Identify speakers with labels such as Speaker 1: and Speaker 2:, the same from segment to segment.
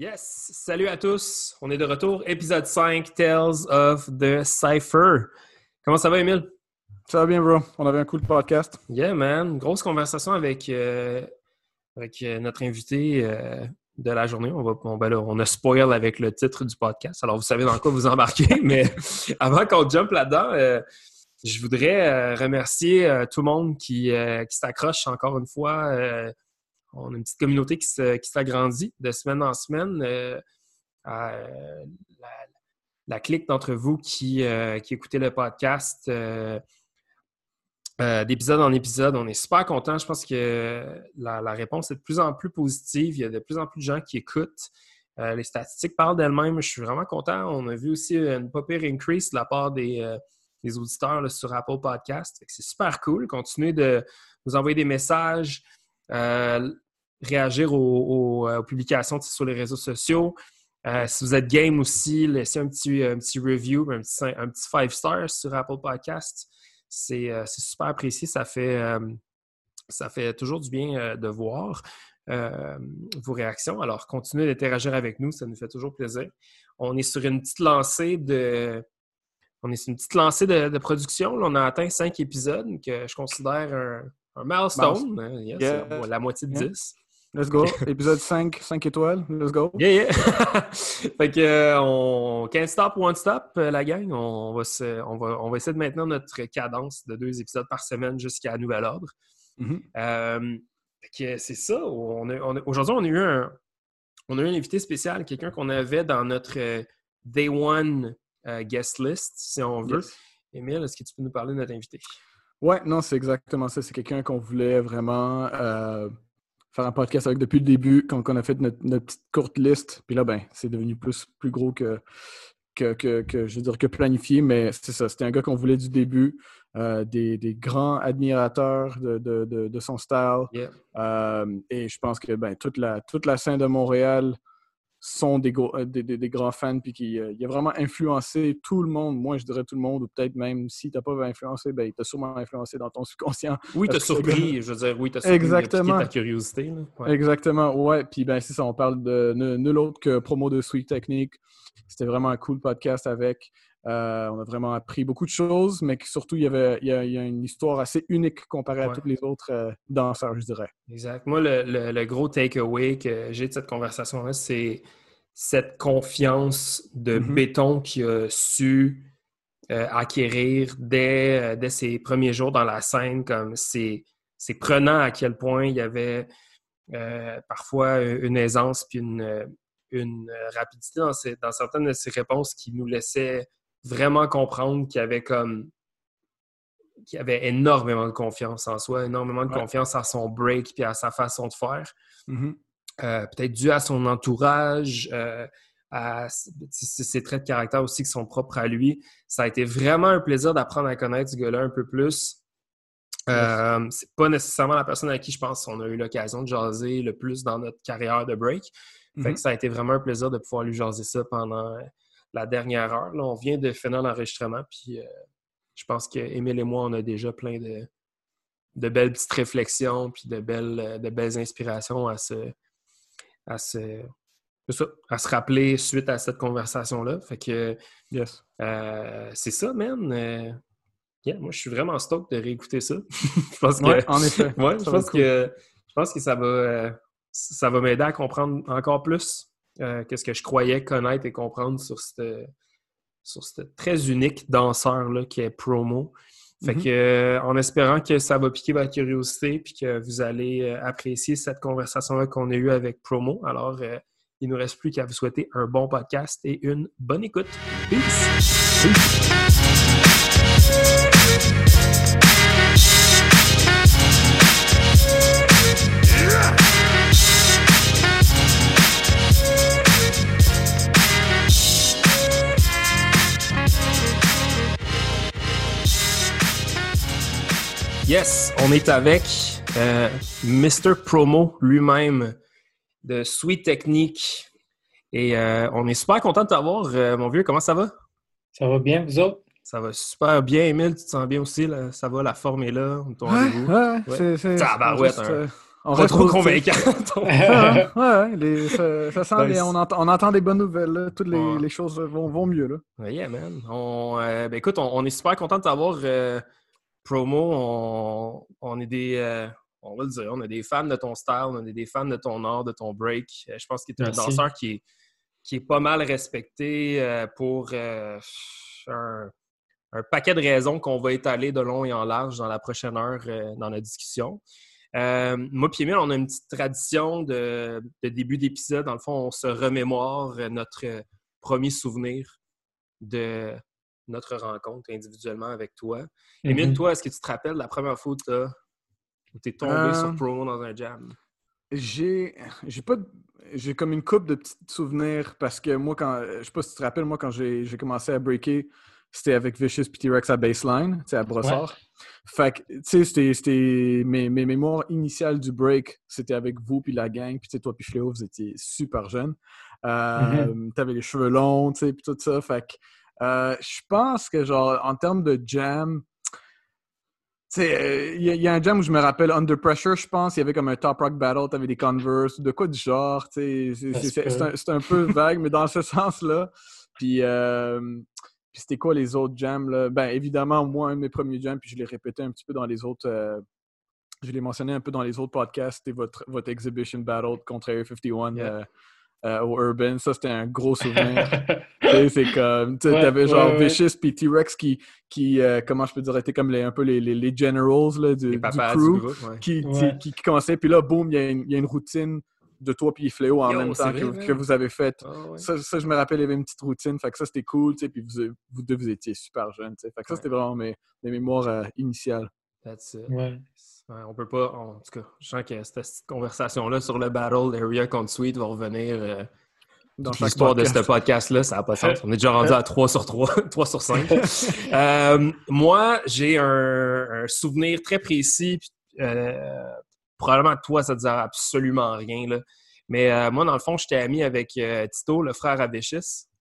Speaker 1: Yes! Salut à tous! On est de retour, épisode 5, Tales of the Cypher. Comment ça va, Emile?
Speaker 2: Ça va bien, bro. On avait un cool podcast.
Speaker 1: Yeah, man. Grosse conversation avec, euh, avec euh, notre invité euh, de la journée. On, va, on, ben là, on a spoil avec le titre du podcast, alors vous savez dans quoi vous embarquez. mais avant qu'on jump là-dedans, je voudrais remercier tout le monde qui, qui s'accroche encore une fois on a une petite communauté qui s'agrandit de semaine en semaine. Euh, la, clique d'entre vous qui, euh, qui écoutez le podcast euh, d'épisode en épisode, on est super content. Je pense que la, réponse est de plus en plus positive. Il y a de plus en plus de gens qui écoutent. les statistiques parlent d'elles-mêmes. Je suis vraiment content. On a vu aussi une pas increase de la part des, auditeurs sur Apple Podcast. C'est super cool. Continuez de nous envoyer des messages. Euh, réagir aux, euh, publications sur les réseaux sociaux. Euh, si vous êtes game aussi, laissez un petit, review, un petit, un petit five stars sur Apple Podcast. C'est super apprécié. Ça fait, ça fait toujours du bien de voir vos réactions. Alors, continuez d'interagir avec nous, ça nous fait toujours plaisir. On est sur une petite lancée de. On est sur une petite lancée de, production. on a atteint cinq épisodes que je considère un, un milestone, hein, la moitié de 10.
Speaker 2: Let's go. Épisode 5, 5 étoiles. Let's go.
Speaker 1: Yeah, yeah. fait que, euh, on, can't stop, one stop, euh, la gang. On va, on, va, on va essayer de maintenir notre cadence de deux épisodes par semaine jusqu'à nouvel ordre. Mm-hmm. Euh, fait que c'est ça. Aujourd'hui, on a eu un, on a eu un invité spécial, quelqu'un qu'on avait dans notre Day One guest list, si on veut. Emile, est-ce que tu peux nous parler de notre invité?
Speaker 2: Ouais, non, c'est exactement ça. C'est quelqu'un qu'on voulait vraiment euh, faire un podcast avec depuis le début, quand on a fait notre, petite courte liste. Puis là, ben, c'est devenu plus, plus gros que, que, que, je veux dire, que planifié, mais c'est ça. C'était un gars qu'on voulait du début. Euh, des, des, grands admirateurs de, de, de, son style. Euh, et je pense que ben, toute, la, toute la scène de Montréal sont euh, des, des, des, grands fans, puis qui euh, il a vraiment influencé tout le monde. Moi, je dirais tout le monde, ou peut-être même si tu n'as pas influencé, ben, il t'a sûrement influencé dans ton subconscient.
Speaker 1: Oui, t'as surpris, je veux dire, oui, t'as surpris,
Speaker 2: Exactement.
Speaker 1: ta curiosité.
Speaker 2: Exactement, ouais. Puis ben, c'est ça, on parle de nul autre que promo de Sweet Technique. C'était vraiment un cool podcast avec. Euh, on a vraiment appris beaucoup de choses, mais surtout, il y, avait, il y, a, une histoire assez unique comparée à tous les autres danseurs, je dirais.
Speaker 1: Exact. Moi, le, le, gros takeaway que j'ai de cette conversation-là, c'est cette confiance de mm-hmm. béton qu'il a su euh, acquérir dès, euh, dès, ses premiers jours dans la scène. Comme c'est, prenant à quel point il y avait euh, parfois une aisance puis une, une rapidité dans, dans, certaines de ses réponses qui nous laissaient vraiment comprendre qu'il y avait comme qu'il avait énormément de confiance en soi, énormément de confiance à son break puis à sa façon de faire. Mm-hmm. Euh, peut-être dû à son entourage, euh, à ses traits de caractère aussi qui sont propres à lui. Ça a été vraiment un plaisir d'apprendre à connaître ce gars-là un peu plus. Euh, c'est pas nécessairement la personne à qui je pense qu'on a eu l'occasion de jaser le plus dans notre carrière de break. Mm-hmm. ça a été vraiment un plaisir de pouvoir lui jaser ça pendant la dernière heure. Là, on vient de finir l'enregistrement, puis je pense qu'Émile et moi, on a déjà plein de, de belles petites réflexions, puis de belles, de belles inspirations à se, à se, à se rappeler suite à cette conversation-là. Fait que yes. Euh, c'est ça, man. Euh, moi, je suis vraiment stoked de réécouter ça. je pense que,
Speaker 2: en effet.
Speaker 1: je, pense que, je pense que ça va, euh, ça va m'aider à comprendre encore plus que ce que je croyais connaître et comprendre sur ce sur très unique danseur-là qui est promo. Fait mm-hmm. que, en espérant que ça va piquer votre curiosité puis que vous allez euh, apprécier cette conversation-là qu'on a eue avec Promo. Alors, euh, il ne nous reste plus qu'à vous souhaiter un bon podcast et une bonne écoute. Peace! Yes, on est avec euh, Mr. Promo lui-même de Sweet Technique. Et euh, on est super content de t'avoir, euh, mon vieux. Comment ça va?
Speaker 3: Ça va bien, vous autres?
Speaker 1: Ça va super bien, Emile. Tu te sens bien aussi? Ça va, la forme est là.
Speaker 2: ouais, ouais, c'est...
Speaker 1: Tabarouette, un,
Speaker 2: On
Speaker 1: pas
Speaker 2: reste
Speaker 1: trop convaincant.
Speaker 2: Ouais, ouais, les- ça, ça sent
Speaker 1: Ben,
Speaker 2: les- on, entend, on entend des bonnes nouvelles. là. Toutes les,
Speaker 1: Ouais.
Speaker 2: les choses vont, vont mieux. Là.
Speaker 1: Ouais, yeah, man. On, euh, ben, écoute, on, on est super content de t'avoir euh, promo. On, on est des. euh, on va le dire, on est des fans de ton style, on est des fans de ton art, de ton break. Euh, je pense que tu es un danseur qui est, qui est pas mal respecté euh, pour un, un paquet de raisons qu'on va étaler de long et en large dans la prochaine heure dans la discussion. Euh, moi puis Emile, on a une petite tradition de, de début d'épisode. Dans le fond, on se remémore notre premier souvenir de notre rencontre individuellement avec toi. Émile,
Speaker 3: Mhm.
Speaker 1: toi, est-ce que tu te rappelles la première fois où tu es tombé
Speaker 2: Euh,
Speaker 1: sur promo dans un jam?
Speaker 2: J'ai j'ai pas de- j'ai comme une coupe de petits souvenirs parce que moi quand je sais pas si tu te rappelles moi quand j'ai j'ai commencé à breaker c'était avec Vicious PT Rex à baseline, tu sais à Brossard. Fait que tu sais c'était c'était mes, mes mémoires initiales du break, c'était avec vous puis la gang puis tu sais toi puis Fléau vous étiez super jeunes. Euh, T'avais les cheveux longs, tu sais puis tout ça fait que euh, je pense que genre en termes de jam tu sais, euh, il y, a- il y a un jam où je me rappelle Under Pressure, je pense, il y avait comme un Top Rock Battle, t'avais des Converse, de quoi du genre, tu sais, c'est- un, peu vague, mais dans ce sens-là. Puis, euh, puis c'était quoi les autres jams, là? Ben, évidemment, moi, un de mes premiers jams, puis je l'ai répété un petit peu dans les autres, euh, je l'ai mentionné un peu dans les autres podcasts, c'était votre, votre Exhibition Battle contre Area 51
Speaker 1: Yeah.
Speaker 2: Euh, au Urban, ça, c'était un gros souvenir. C'est comme, tu sais,
Speaker 3: Ouais, ouais,
Speaker 2: genre
Speaker 3: ouais.
Speaker 2: Vicious puis T-Rex qui, qui euh, comment je peux dire, étaient comme les, un peu les, les, les generals là, du,
Speaker 1: Les
Speaker 2: du crew
Speaker 1: du groupe, ouais.
Speaker 2: qui,
Speaker 3: Ouais.
Speaker 2: qui, qui commençaient. Puis là, boum, il y, a une- il y a une routine de toi puis Fléau en
Speaker 1: Yo,
Speaker 2: même temps
Speaker 1: vrai,
Speaker 2: que, que vous avez faite.
Speaker 1: Ouais.
Speaker 2: Ça, ça, je me rappelle, il y avait une petite routine. Fait que ça, c'était cool, tu sais. Puis vous, vous deux, vous étiez super jeunes, tu sais. Fait que ça,
Speaker 1: Ouais.
Speaker 2: c'était vraiment mes, mes mémoires euh, initiales.
Speaker 1: That's it.
Speaker 3: Ouais.
Speaker 1: On peut pas. En tout cas, je sens que cette conversation-là sur le battle Area contre Sweet va revenir euh,
Speaker 2: Dans chaque
Speaker 1: l'histoire de ce podcast-là. Ça n'a pas de sens. On est déjà rendu à 3 sur 3, 3 sur 5. Euh, moi, j'ai un, un souvenir très précis. euh, probablement toi, ça ne te dira absolument rien. Là. Mais euh, moi, dans le fond, j'étais ami avec Tito, le frère à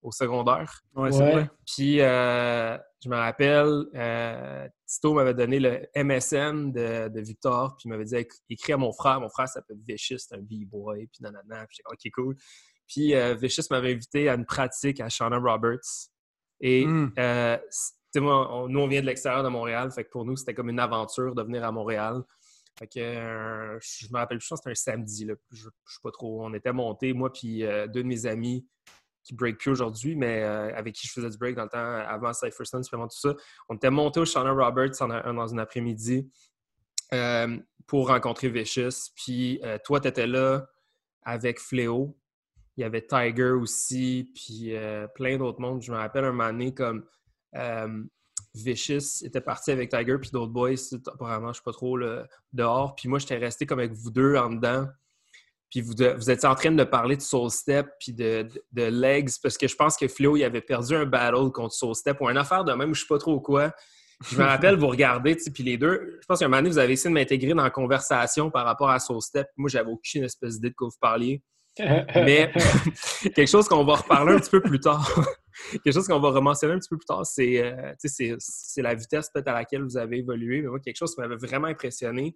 Speaker 1: au secondaire.
Speaker 2: Ouais, c'est
Speaker 3: Ouais.
Speaker 2: vrai.
Speaker 1: Puis, euh, je me rappelle, euh, Tito m'avait donné le MSN de, de Victor, puis il m'avait dit Éc- écris à mon frère. Mon frère s'appelle Vicious, c'est un B-boy, puis nanana. Puis j'étais OK, cool. Puis, euh, Vicious m'avait invité à une pratique à Shauna Roberts. Et,
Speaker 2: Mm.
Speaker 1: euh, c- tu sais, moi, on- nous, on vient de l'extérieur de Montréal, fait que pour nous, c'était comme une aventure de venir à Montréal. Fait que, euh, je me rappelle, je pense que c'était un samedi, là. Je, je sais pas trop. On était montés, moi, puis euh, deux de mes amis qui break plus aujourd'hui, mais euh, avec qui je faisais du break dans le temps avant Cypherstone, vraiment tout ça. On était montés au Shauna Roberts dans une après-midi euh, pour rencontrer Vicious. Puis euh, toi, tu étais là avec Fléau. Il y avait Tiger aussi, puis euh, plein d'autres mondes. Je me rappelle un moment donné comme euh, Vicious était parti avec Tiger, puis d'autres boys, apparemment, je sais pas trop, dehors. Puis moi, j'étais resté comme avec vous deux en dedans. Puis vous, vous étiez en train de parler de Soul Step puis de, de, de legs, parce que je pense que Fléau, il avait perdu un battle contre Soul Step ou une affaire de même, je sais pas trop quoi. Je me rappelle, vous regardez, puis les deux, je pense qu'à un moment donné, vous avez essayé de m'intégrer dans la conversation par rapport à Soul Step. Moi, j'avais aucune espèce d'idée de quoi vous parliez. Mais quelque chose qu'on va reparler un petit peu plus tard, quelque chose qu'on va rementionner un petit peu plus tard, c'est euh, c'est la vitesse peut-être à laquelle vous avez évolué. Mais moi, quelque chose qui m'avait vraiment impressionné,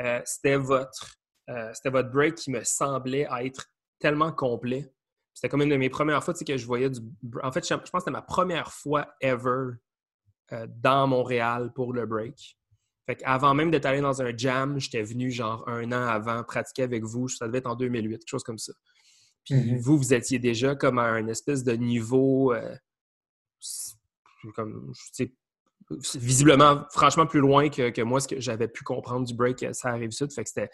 Speaker 1: euh, c'était votre, euh, c'était votre break qui me semblait être tellement complet. C'était comme une de mes premières fois que je voyais du. En fait, je pense que c'était ma première fois ever euh, dans Montréal pour le break. Fait avant même d'être allé dans un jam, j'étais venu genre un an avant pratiquer avec vous. Ça devait être en 2008, quelque chose comme ça. Puis
Speaker 3: Mhm.
Speaker 1: vous, vous étiez déjà comme à un espèce de niveau euh, comme, visiblement, franchement, plus loin que, que moi, ce que j'avais pu comprendre du break, euh, ça arrive sud. Fait que c'était,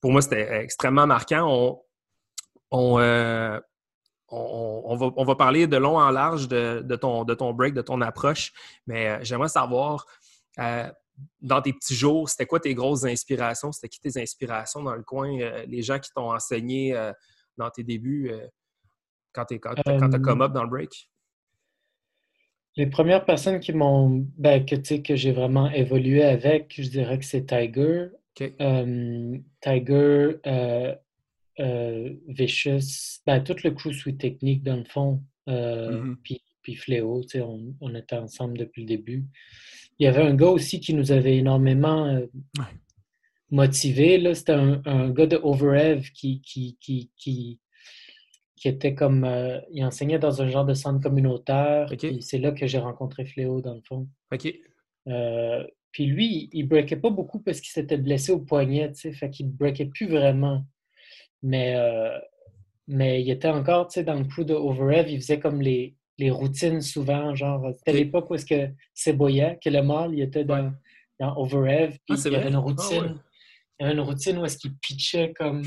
Speaker 1: pour moi, c'était extrêmement marquant. On, on, euh, on, on va, on va parler de long en large de, de ton, de ton break, de ton approche, mais euh, j'aimerais savoir, euh, dans tes petits jours, c'était quoi tes grosses inspirations? C'était qui tes inspirations dans le coin? euh, les gens qui t'ont enseigné euh, dans tes débuts euh, quand tu quand, quand
Speaker 3: Euh,
Speaker 1: come up dans le break?
Speaker 3: Les premières personnes qui m'ont, ben, que j'ai vraiment évolué avec, je dirais que c'est Tiger. Euh, Tiger, euh, euh, Vicious, ben, tout le crew Sweet Technique, dans le fond, euh,
Speaker 2: Mhm.
Speaker 3: puis, puis Fléau, tu sais, on, on était ensemble depuis le début. Il y avait un gars aussi qui nous avait énormément
Speaker 2: Ouais.
Speaker 3: motivé. Là, c'était un, gars de Overev qui, qui, qui, qui, était comme. Il enseignait dans un genre de centre communautaire. C'est là que j'ai rencontré Fléau, dans le fond.
Speaker 1: OK.
Speaker 3: Euh, puis lui, il breakait pas beaucoup parce qu'il s'était blessé au poignet, tu sais, fait qu'il breakait plus vraiment. Mais, euh, mais il était encore, tu sais, dans le crew de Overev, il faisait comme les, les routines souvent, genre, c'était l'époque où est-ce que Seboya, que le mâle, il était dans, dans Overev, puis ah, il y avait une ah, routine, il y avait une routine où est-ce qu'il pitchait comme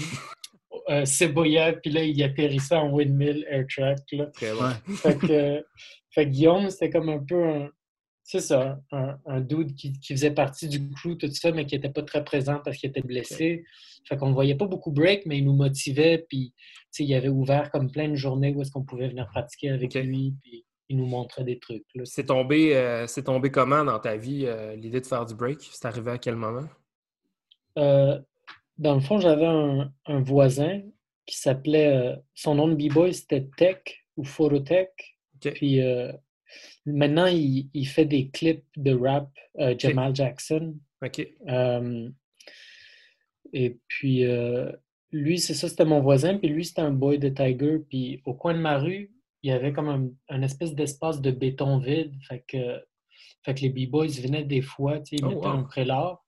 Speaker 3: euh, Seboya, puis là, il atterrissait en windmill air track, là.
Speaker 1: Très
Speaker 3: fait, que, fait que Guillaume, c'était comme un peu un, c'est ça, un, dude qui, faisait partie du crew, tout ça, mais qui n'était pas très présent parce qu'il était blessé. Fait qu'on ne voyait pas beaucoup break, mais il nous motivait, puis il avait ouvert comme plein de journées où est-ce qu'on pouvait venir pratiquer avec lui, puis il nous montrait des trucs.
Speaker 1: C'est tombé, euh, tombé comment dans ta vie, euh, l'idée de faire du break? C'est arrivé à quel moment?
Speaker 3: Euh, dans le fond, j'avais un, voisin qui s'appelait, son nom de b-boy, c'était Tech ou Phototech. Puis Maintenant, il, fait des clips de rap, euh, Jamal Jackson.
Speaker 1: OK.
Speaker 3: Euh, et puis, euh, lui, c'est ça, c'était mon voisin. Puis lui, c'était un boy de Tiger. Puis au coin de ma rue, il y avait comme un, espèce d'espace de béton vide. Fait que, fait que les B-Boys venaient des fois, tu sais, ils oh, mettaient un prélat.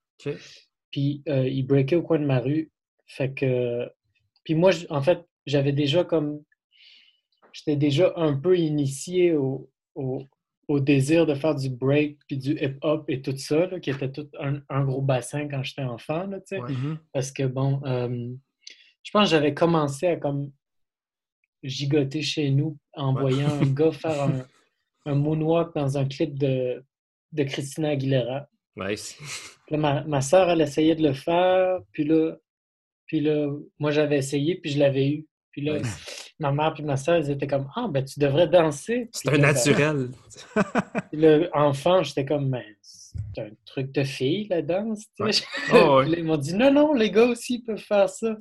Speaker 3: Puis ils breakaient au coin de ma rue. Fait que. Puis moi, en fait, j'avais déjà comme. J'étais déjà un peu initié au, au désir de faire du break puis du hip-hop et tout ça, qui était tout un, gros bassin quand j'étais enfant, là, mm-hmm. Parce que, bon, euh, je pense que j'avais commencé à comme gigoter chez nous en voyant un gars faire un, un, moonwalk dans un clip de, de Christina Aguilera.
Speaker 1: Nice.
Speaker 3: ma, ma soeur, elle essayait de le faire, puis là, puis là moi, j'avais essayé, puis je l'avais eu. Puis là, ma mère et ma soeur, ils étaient comme Ah, ben tu devrais danser.
Speaker 1: C'est un ben, naturel.
Speaker 3: le enfant, j'étais comme Mais c'est un truc de fille, la danse.
Speaker 1: Oh,
Speaker 3: ils m'ont dit Non, non, les gars aussi peuvent faire ça.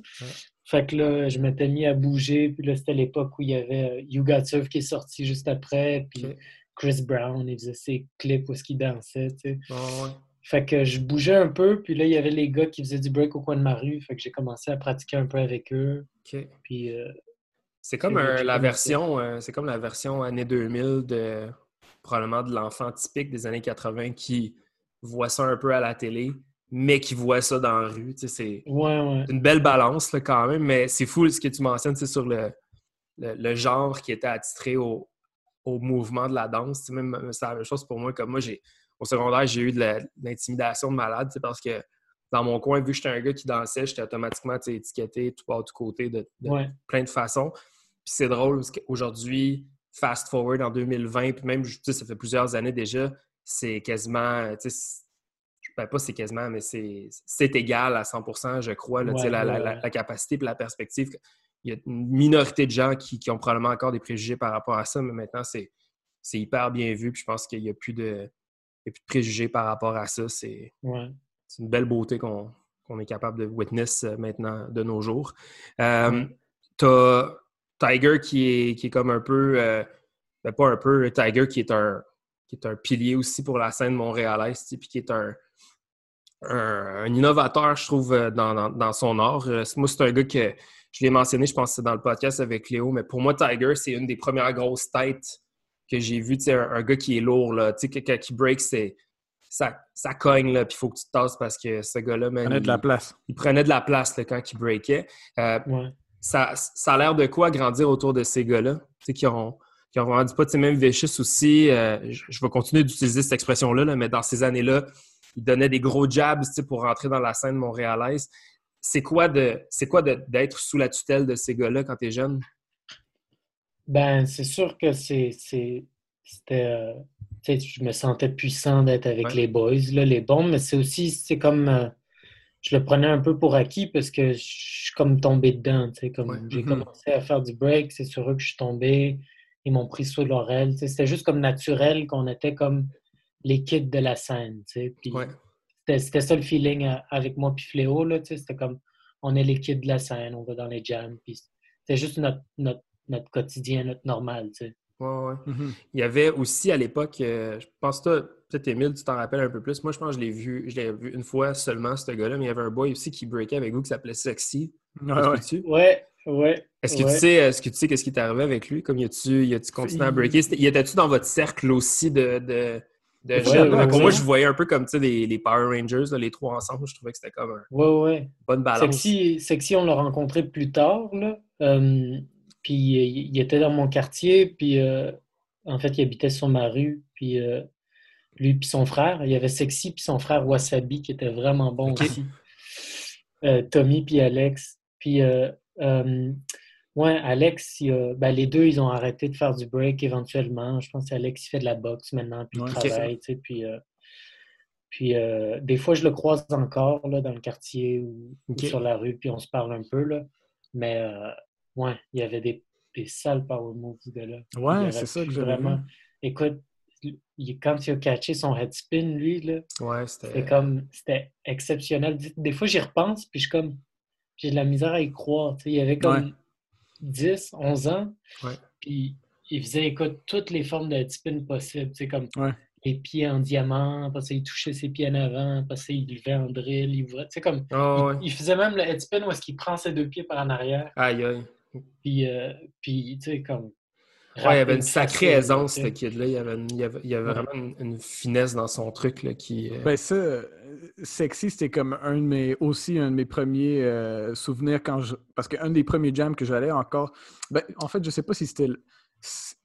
Speaker 3: Fait que là, je m'étais mis à bouger. Puis là, c'était l'époque où il y avait euh, You Got Surf qui est sorti juste après. Puis Chris Brown, il faisait ses clips où il dansait. Tu sais. Fait que je bougeais un peu, puis là, il y avait les gars qui faisaient du break au coin de ma rue. Fait que j'ai commencé à pratiquer un peu avec eux. Puis euh,
Speaker 1: c'est comme la version, euh, c'est comme la version année 2000 de probablement de l'enfant typique des années 80 qui voit ça un peu à la télé, mais qui voit ça dans la rue. C'est une belle balance quand même, mais c'est fou ce que tu mentionnes sur le, le, genre qui était attitré au, au mouvement de la danse. Même c'est la même chose pour moi. Comme moi, j'ai au secondaire, j'ai eu de l'intimidation de malade parce que dans mon coin, vu que j'étais un gars qui dansait, j'étais automatiquement étiqueté tout bas, tout côté de, plein de façons. Puis c'est drôle parce qu'aujourd'hui, fast forward en 2020, puis même, ça fait plusieurs années déjà, c'est quasiment, tu sais, ben, pas c'est quasiment, mais c'est égal à 100% je crois, la, capacité et la perspective. Il y a une minorité de gens qui, ont probablement encore des préjugés par rapport à ça, mais maintenant, c'est hyper bien vu. Puis je pense qu'il n'y a, plus de plus de préjugés par rapport à ça. C'est une belle beauté qu'on est capable de witness euh, maintenant de nos jours. Euh, tu as Tiger qui est, qui est comme un peu, euh, ben, pas un peu, Tiger qui est un, qui est un pilier aussi pour la scène montréalaise, puis qui est un, un, innovateur, je trouve, euh, dans, son art. Euh, moi, c'est un gars que je l'ai mentionné, je pense que c'est dans le podcast avec Léo, mais pour moi, Tiger, c'est une des premières grosses têtes que j'ai vues. Un, un gars qui est lourd, là, quelqu'un qui break, c'est. Ça, ça, cogne, là, puis il faut que tu te tasses parce que ce gars-là,
Speaker 2: il prenait de la place.
Speaker 1: Il prenait de la place quand il breakait ça, ça a l'air de quoi grandir autour de ces gars-là, qui ont, qui ont rendu pas, même Vicious aussi, euh, je, vais continuer d'utiliser cette expression-là, mais dans ces années-là, ils donnaient des gros jabs pour rentrer dans la scène montréalaise. C'est quoi de c'est quoi d'être sous la tutelle de ces gars-là quand tu es jeune?
Speaker 3: Ben, c'est sûr que c'est c'était euh, je me sentais puissant d'être avec les boys, là, les bons, mais c'est aussi c'est comme euh, je le prenais un peu pour acquis parce que je suis comme tombé dedans. Comme j'ai mm-hmm. commencé à faire du break, c'est sur eux que je suis tombé. Ils m'ont pris sous l'oreille. C'était juste comme naturel qu'on était comme les kids de la scène. C'était ça le feeling euh, avec moi puis Fléau. C'était comme on est les kids de la scène, on va dans les jams. C'était juste notre, notre, notre, quotidien, notre normal.
Speaker 1: Ouais, ouais.
Speaker 2: Mhm.
Speaker 1: Il y avait aussi à l'époque, euh, je pense que peut-être Emile, tu t'en rappelles un peu plus. Moi, je pense que je l'ai vu, je l'ai vu une fois seulement, ce gars-là, mais il y avait un boy aussi qui breakait avec vous qui s'appelait Sexy. Se
Speaker 2: ouais.
Speaker 3: Ouais, ouais.
Speaker 1: Est-ce que,
Speaker 3: ouais.
Speaker 1: tu sais, est-ce que tu sais qu'est-ce qui t'est arrivé avec lui? Comme y a-tu y a-tu continué à
Speaker 2: Il-
Speaker 1: breaker? Y était-tu dans votre cercle aussi de, de, de
Speaker 2: Ouais,
Speaker 1: jeunes?
Speaker 3: ouais,
Speaker 1: Pour
Speaker 3: ouais.
Speaker 1: moi, je voyais un peu comme tu sais, les, les Power Rangers, là, les trois ensemble. Je trouvais que c'était comme
Speaker 3: ouais.
Speaker 1: bonne balance.
Speaker 3: Sexy, Sexy, on l'a rencontré plus tard, là. Euh, puis il, il était dans mon quartier, puis euh, en fait, il habitait sur ma rue, puis euh, lui puis son frère. Il y avait Sexy puis son frère Wasabi qui était vraiment bon aussi. Euh, Tommy puis Alex. Puis euh, euh, ouais, Alex, il ben, les deux, ils ont arrêté de faire du break éventuellement. Je pense qu'Alex, il fait de la boxe maintenant, puis il
Speaker 2: Ouais,
Speaker 3: travaille, tu sais, puis... euh, puis des fois, je le croise encore là, dans le quartier ou, sur la rue, puis on se parle un peu. Là. Mais ouais, il y avait des, des sales power moves, gars-là. Il
Speaker 2: Ouais, c'est ça que
Speaker 3: vraiment.
Speaker 2: vu.
Speaker 3: Écoute, il- quand il a catché son head spin, lui, là,
Speaker 1: Ouais,
Speaker 3: c'était comme c'était exceptionnel. Des- fois, j'y repense, puis je comme j'ai de la misère à y croire. Il avait comme
Speaker 2: Ouais.
Speaker 3: 10, 11 ans,
Speaker 1: Ouais.
Speaker 3: puis il faisait écoute toutes les formes de head spin possibles. tu sais, comme les pieds en diamant, après ça, il touchait ses pieds en avant, après ça, il levait en drill, il ouvrait. Tu sais, comme
Speaker 1: Ah,
Speaker 3: il, il faisait même le head spin où est-ce qu'il prend ses deux pieds par en arrière,
Speaker 1: Aïe, aïe.
Speaker 3: puis, euh, puis tu sais, comme.
Speaker 1: Ouais, il y avait une sacrée
Speaker 3: facile,
Speaker 1: aisance, ce kid-là. Il y avait, une- il y avait, il y avait
Speaker 3: Ouais.
Speaker 1: vraiment une, une finesse dans son truc là, qui. euh,
Speaker 2: Ben ça, euh, Sexy, c'était comme un de mes, aussi un de mes premiers euh, souvenirs quand je... Parce qu'un des premiers jams que j'allais encore... Ben, en fait, je sais pas si c'était...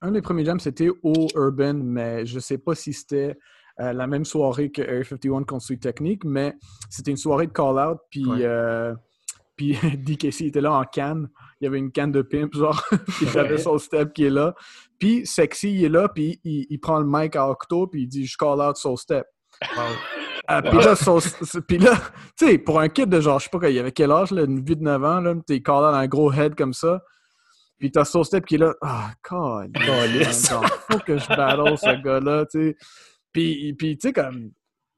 Speaker 2: Un des premiers jams, c'était au Urban, mais je sais pas si c'était euh, la même soirée que Area 51 contre Sweet Technique, mais c'était une soirée de call-out, puis...
Speaker 1: Ouais.
Speaker 2: Euh, puis DKC était là en canne. Il y avait une canne de pimp, genre. puis il avait son step qui est là. Puis Sexy, il est là, puis il, il prend le mic à Octo, puis il dit « Je call out Soul Step ».
Speaker 1: wow.
Speaker 2: Ah, puis là, son- tu sais, pour un kid de genre, je sais pas, il avait quel âge, là, une vie de 9 ans, là, t'es call out un gros head comme ça. Puis t'as Soul Step qui est là, ah, God,
Speaker 1: Calisse.
Speaker 2: faut que je battle ce gars-là, tu sais. Puis, puis tu sais, comme,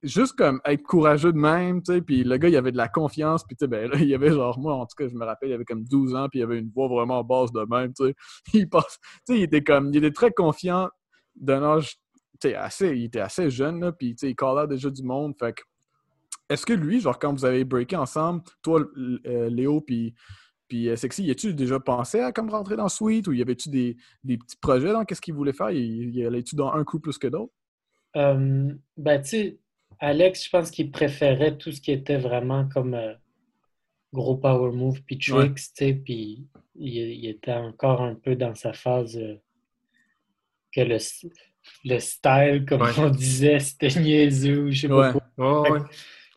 Speaker 2: juste comme être courageux de même, tu sais, puis le gars, il avait de la confiance, puis tu sais, ben là, il avait genre, moi, en tout cas, je me rappelle, il avait comme 12 ans, puis il avait une voix vraiment basse de même, tu sais. Il passe, tu sais, il était comme, il était très confiant d'un âge, tu sais, assez, il était assez jeune, là, puis tu sais, il callait déjà du monde, fait que, est-ce que lui, genre, quand vous avez breaké ensemble, toi, euh, Léo, puis puis euh, Sexy, y a-tu déjà pensé à comme rentrer dans Sweet ou y avait-tu des, des petits projets dans qu'est-ce qu'il voulait faire? Y allait-tu dans un coup plus que d'autres?
Speaker 3: Euh, ben, tu sais, Alex, je pense qu'il préférait tout ce qui était vraiment comme euh, gros power move puis tricks, tu sais, puis il, il était encore un peu dans sa phase euh, que le, style, comme
Speaker 1: Ouais.
Speaker 3: on disait, c'était niaiseux, je sais pas
Speaker 2: Ouais.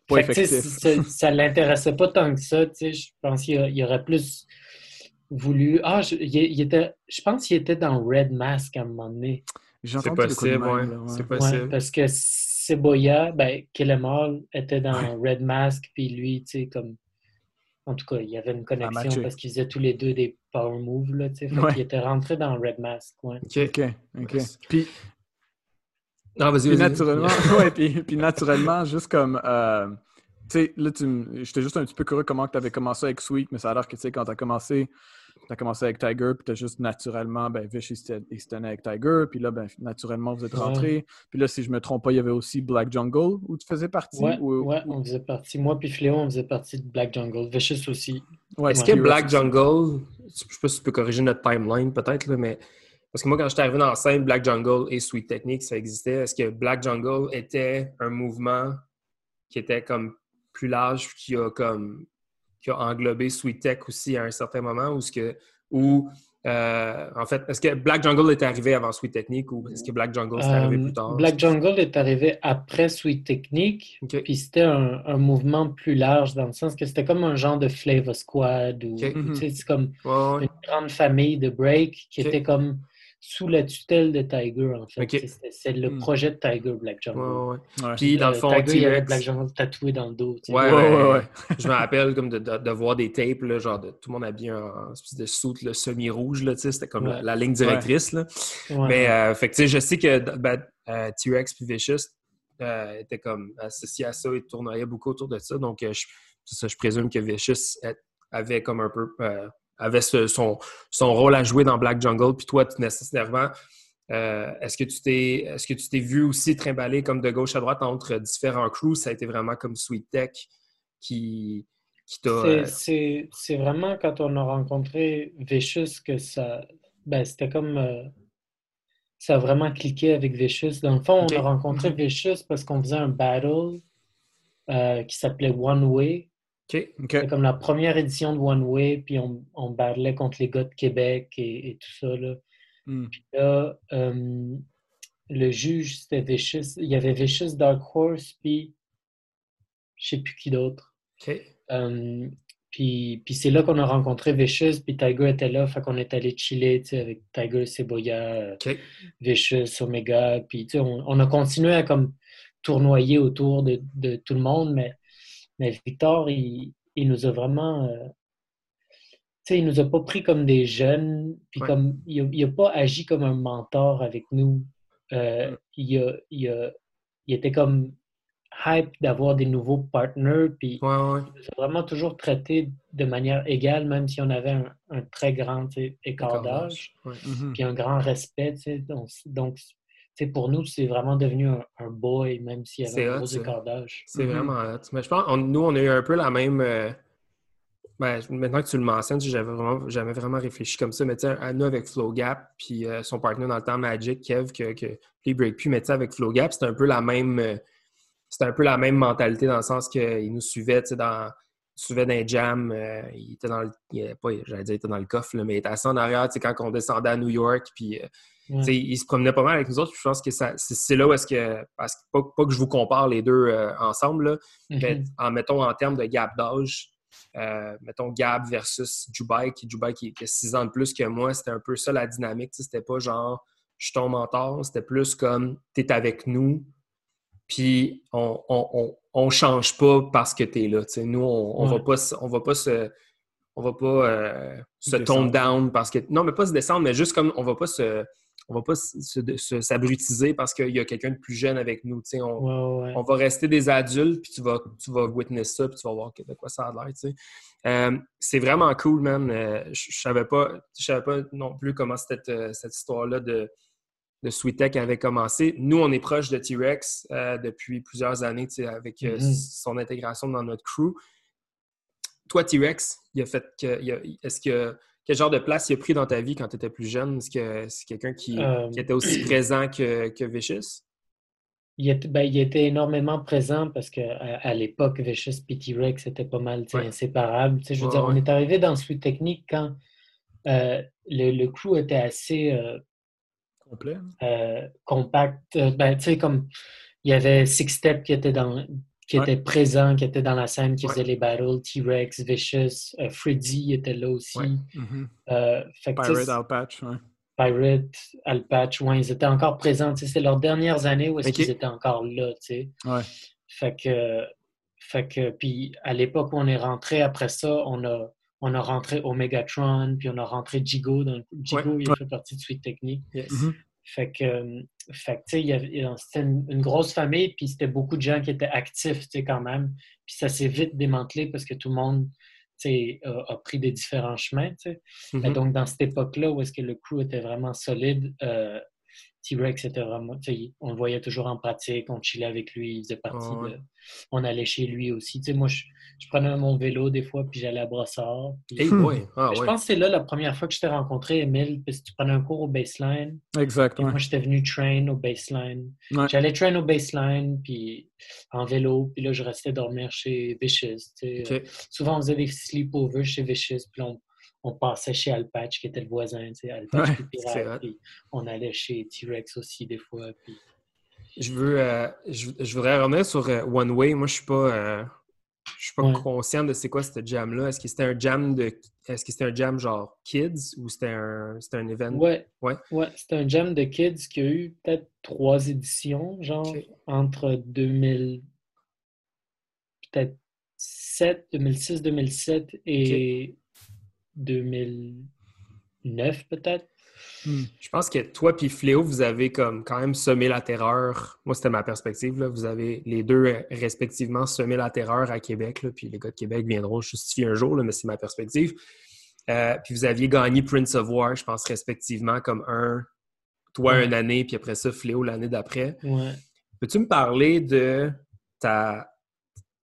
Speaker 3: quoi. Fait ça, ça l'intéressait pas tant que ça, tu sais. Je pense qu'il aurait plus voulu. Ah, je, il, il était, je pense qu'il était dans Red Mask à un moment donné.
Speaker 1: C'est possible, ouais. C'est possible.
Speaker 3: parce que Seboya, ben, Killemal était dans Red Mask, puis lui, tu sais, comme. En tout cas, il y avait une connexion parce qu'ils faisaient tous les deux des power moves, là, tu sais.
Speaker 2: Ouais.
Speaker 3: était rentré dans Red Mask, ouais.
Speaker 1: OK.
Speaker 2: OK. Puis,
Speaker 1: Non, vas-y,
Speaker 2: puis
Speaker 1: vas-y.
Speaker 2: naturellement, ouais, puis, puis naturellement, juste comme, euh, tu sais, là, tu j'étais juste un petit peu curieux comment tu avais commencé avec Sweet, mais ça a l'air que, tu sais, quand tu as commencé, tu as commencé avec Tiger, puis tu as juste naturellement, ben, Vish, il avec Tiger, puis là, ben, naturellement, vous êtes
Speaker 3: Ouais.
Speaker 2: rentrés. Puis là, si je me trompe pas, il y avait aussi Black Jungle où tu faisais partie.
Speaker 3: Ouais,
Speaker 2: ou-
Speaker 3: ouais,
Speaker 2: ou-
Speaker 3: on faisait partie. Moi puis Fléau, on faisait partie de Black Jungle. Vicious aussi.
Speaker 2: ouais,
Speaker 1: Est-ce que Black. Jungle, je sais pas si tu peux corriger notre timeline peut-être, là, mais parce que moi, quand j'étais arrivé dans la scène, Black Jungle et Sweet Technique, ça existait. Est-ce que Black Jungle était un mouvement qui était comme plus large, qui a comme qui a englobé Sweet Tech aussi à un certain moment, ou est-ce que ou euh, en fait, est-ce que Black Jungle est arrivé avant Sweet Technique ou est-ce que Black Jungle est arrivé
Speaker 3: Euh,
Speaker 1: plus tard?
Speaker 3: Black Jungle est arrivé après Sweet Technique, puis c'était un, un mouvement plus large dans le sens que c'était comme un genre de Flavor Squad ou sais, c'est comme
Speaker 1: Ouais, ouais.
Speaker 3: une grande famille de break qui était comme sous la tutelle de Tiger en fait. C'est le
Speaker 2: Hmm.
Speaker 3: projet de Tiger Black Jungle.
Speaker 1: Ouais, ouais.
Speaker 2: Ouais.
Speaker 1: Puis dans le
Speaker 3: Euh,
Speaker 1: fond,
Speaker 3: Tiger, il avait. Black Jungle tatoué dans le dos. tu sais.
Speaker 1: Ouais,
Speaker 2: Ouais, ouais, ouais.
Speaker 1: je me rappelle comme de, de- de voir des tapes, là, genre de tout le monde habillé en, espèce de soute semi-rouge, là, tu sais, c'était comme la,
Speaker 3: Ouais.
Speaker 1: la ligne directrice. Là.
Speaker 3: Ouais.
Speaker 1: Mais euh, fait que, tu sais, je sais que ben, euh, T-Rex puis Vicious euh, étaient comme associés à ça et tournoyaient beaucoup autour de ça. Donc, euh, je, ça, je présume que Vicious avait comme un peu euh, avait ce- son, son rôle à jouer dans Black Jungle, puis toi, tu nécessairement Euh, est-ce que tu t'es est-ce que tu t'es vu aussi trimballer comme de gauche à droite entre différents crews? Ça a été vraiment comme Sweet Tech qui, qui t'a.
Speaker 3: Euh, c'est vraiment quand on a rencontré Vicious que ça. Ben, c'était comme. Euh, ça a vraiment cliqué avec Vicious. Dans le fond, on a rencontré mm-hmm. Vicious parce qu'on faisait un battle qui s'appelait One Way. C'était comme la première édition de One Way, puis on, on battlait contre les gars de Québec et, tout ça. Là. Hmm. Puis là, euh, le juge, c'était Vicious. Il y avait Vicious Dark Horse, puis je sais plus qui d'autre. Euh, puis, puis c'est là qu'on a rencontré Vicious, puis Tiger était là, fait qu'on est allé chiller avec Tiger, Seboya, okay. Vicious, Omega, puis on, on, a continué à comme tournoyer autour de, de tout le monde, mais, mais Victor, il, il nous a vraiment euh, sais, il nous a pas pris comme des jeunes, puis comme il n'a pas agi comme un mentor avec nous. Euh, il, a, il, a, il, était comme hype d'avoir des nouveaux partners, puis il nous a vraiment toujours traité de manière égale, même si on avait un, très grand écart d'âge,
Speaker 2: mm-hmm.
Speaker 3: puis un grand respect. Donc, donc pour nous, c'est vraiment devenu un, boy, même s'il y avait un gros écart d'âge.
Speaker 1: C'est mm-hmm. vraiment hot. Mais je pense, nous, on a eu un peu la même. Euh, ben, maintenant que tu le mentionnes, j'avais vraiment jamais vraiment réfléchi comme ça. Mais tu sais, nous avec Flowgap, puis euh, son partenaire dans le temps Magic, Kev, que, que les break plus, mais tu sais, avec Flowgap, c'était un peu la même. Euh, c'était un peu la même mentalité dans le sens qu'il nous suivait, tu sais, dans. suivait dans les jams, euh, il était dans le. j'allais dire, il était dans le coffre, mais il était assis en arrière, tu sais, quand on descendait à New York, puis. Il se promenait pas mal avec nous autres. Je pense que c'est là où est-ce que. Parce que pas, que je vous compare les deux ensemble, mais mm-hmm. en mettons en termes de gap d'âge, euh, mettons Gab versus Dubai, qui, Dubai qui, a six ans de plus que moi, c'était un peu ça la dynamique. C'était pas genre je suis ton mentor, c'était plus comme tu es avec nous, puis on, on, change pas parce que tu es là. Nous, on, va pas, on va pas se. On va pas euh, se tone down parce que. Non, mais pas se descendre, mais juste comme on va pas se on va pas s'abrutiser parce qu'il y a quelqu'un de plus jeune avec nous. On, on, va rester des adultes, puis tu vas, tu vas witness ça, puis tu vas voir de quoi ça a l'air. Euh, c'est vraiment cool, man. Euh, je ne savais, pas, savais pas non plus comment cette, euh, cette histoire-là de, de Sweet Tech avait commencé. Nous, on est proche de T-Rex depuis plusieurs années avec mm-hmm. son intégration dans notre crew. Toi, T-Rex, il a fait que. Est-ce que quel genre de place il a pris dans ta vie quand tu étais plus jeune? Est-ce que c'est quelqu'un qui, euh, était aussi présent que, que Vicious?
Speaker 3: Il était, ben, il était, énormément présent parce qu'à à, l'époque, Vicious et T-Rex étaient pas mal inséparables. je veux dire, on est arrivé dans Suite Technique quand euh, le, le, crew était assez euh,
Speaker 2: complet,
Speaker 3: compact. Ben, comme il y avait Six Step qui était dans, qui était présent, qui était dans la scène, qui faisait les battles, T-Rex, Vicious, euh, Freddy était là aussi.
Speaker 2: Mm-hmm. Euh, Pirate, Alpatch,
Speaker 3: Pirate, Alpatch, ouais, ils étaient encore présents. C'est leurs dernières années où est-ce qu'ils étaient encore là, tu
Speaker 2: sais.
Speaker 3: Fait que, fait que, puis à l'époque où on est rentré, après ça, on a, on a rentré Omegatron, puis on a rentré Jigo. Donc, Jigo, il a fait partie de Suite Technique.
Speaker 2: Mm-hmm.
Speaker 3: Fait que, euh, fait que c'était une, grosse famille, puis c'était beaucoup de gens qui étaient actifs, quand même. Puis ça s'est vite démantelé parce que tout le monde, a, a, pris des différents chemins, mm-hmm. Donc, dans cette époque-là, où est-ce que le crew était vraiment solide, euh, T-Rex était vraiment. On le voyait toujours en pratique, on chillait avec lui, il faisait partie de. On allait chez lui aussi. moi, je, prenais mon vélo des fois, puis j'allais à Brossard.
Speaker 1: Ah,
Speaker 3: je pense que c'est là la première fois que je t'ai rencontré, Emile, parce que tu prenais un cours au baseline.
Speaker 2: Exactement.
Speaker 3: Moi, j'étais venu train au baseline. J'allais train au baseline, puis en vélo, puis là, je restais dormir chez Vicious. Euh, souvent, on faisait des sleepovers chez Vicious, puis on on passait chez Alpatch, qui était le voisin, tu sais, Alpatch puis on allait chez T-Rex aussi des fois.
Speaker 1: Je veux, euh, je, voudrais revenir sur euh, One Way. Moi, je suis pas, euh, je suis pas conscient de c'est quoi ce jam-là. Est-ce que c'était un jam de, est-ce que c'était un jam genre kids ou c'était un, c'était un event?
Speaker 3: Ouais.
Speaker 1: Ouais.
Speaker 3: ouais c'était un jam de kids qui a eu peut-être trois éditions, genre entre 2000, peut-être 7, 2006, 2007 et 2009 peut-être.
Speaker 1: Hmm. Je pense que toi et Fléau, vous avez comme quand même semé la terreur. Moi, c'était ma perspective. Là. Vous avez les deux respectivement semé la terreur à Québec. Là. Puis les gars de Québec viendront justifier un jour, là, mais c'est ma perspective. Euh, puis vous aviez gagné Prince of War, je pense, respectivement, comme un toi
Speaker 3: Ouais.
Speaker 1: une année, puis après ça, Fléau l'année d'après.
Speaker 3: Ouais.
Speaker 1: Peux-tu me parler de ta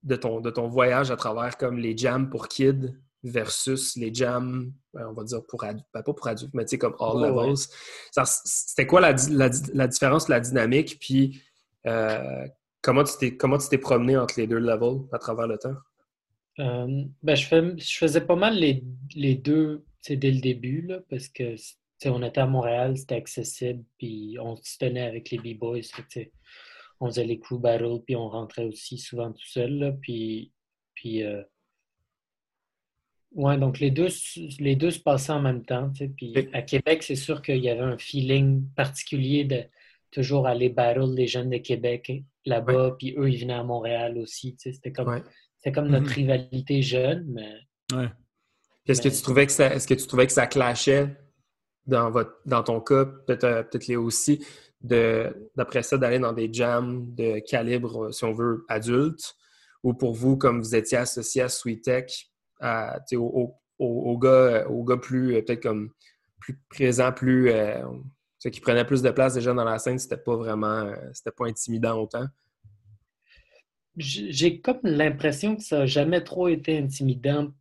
Speaker 1: de ton, de ton voyage à travers comme les jams pour kids? Versus les jams, ben, on va dire pour adultes, pas pour adultes, mais tu sais, comme all levels. C'était quoi la, la, di- la différence, la dynamique, puis euh, comment tu t'es promené entre les deux levels à travers le temps?
Speaker 3: Euh, ben, je, fais- je faisais pas mal les, les deux dès le début, là, parce que on était à Montréal, c'était accessible, puis on se tenait avec les B-Boys. On faisait les crew battles, puis on rentrait aussi souvent tout seul. Là, puis, puis euh, ouais, donc les deux, les deux se passaient en même temps. tu sais, Puis à Québec, c'est sûr qu'il y avait un feeling particulier de toujours aller battle les jeunes de Québec là-bas, puis eux, ils venaient à Montréal aussi. tu sais, C'était comme, c'était comme notre
Speaker 2: Mhm.
Speaker 3: rivalité jeune, mais
Speaker 2: Ouais.
Speaker 1: Est-ce que tu trouvais que ça est-ce que tu trouvais que ça clashait dans votre dans ton cas, peut-être euh, peut-être Léo aussi, de d'après ça d'aller dans des jams de calibre, euh, si on veut, adulte, ou pour vous, comme vous étiez associé à Sweet Tech, aux- aux gars, plus euh, peut-être comme plus présents, plus euh, qui prenaient plus de place déjà dans la scène, c'était pas vraiment euh, c'était pas intimidant autant.
Speaker 3: J'ai j'ai comme l'impression que ça n'a jamais trop été intimidant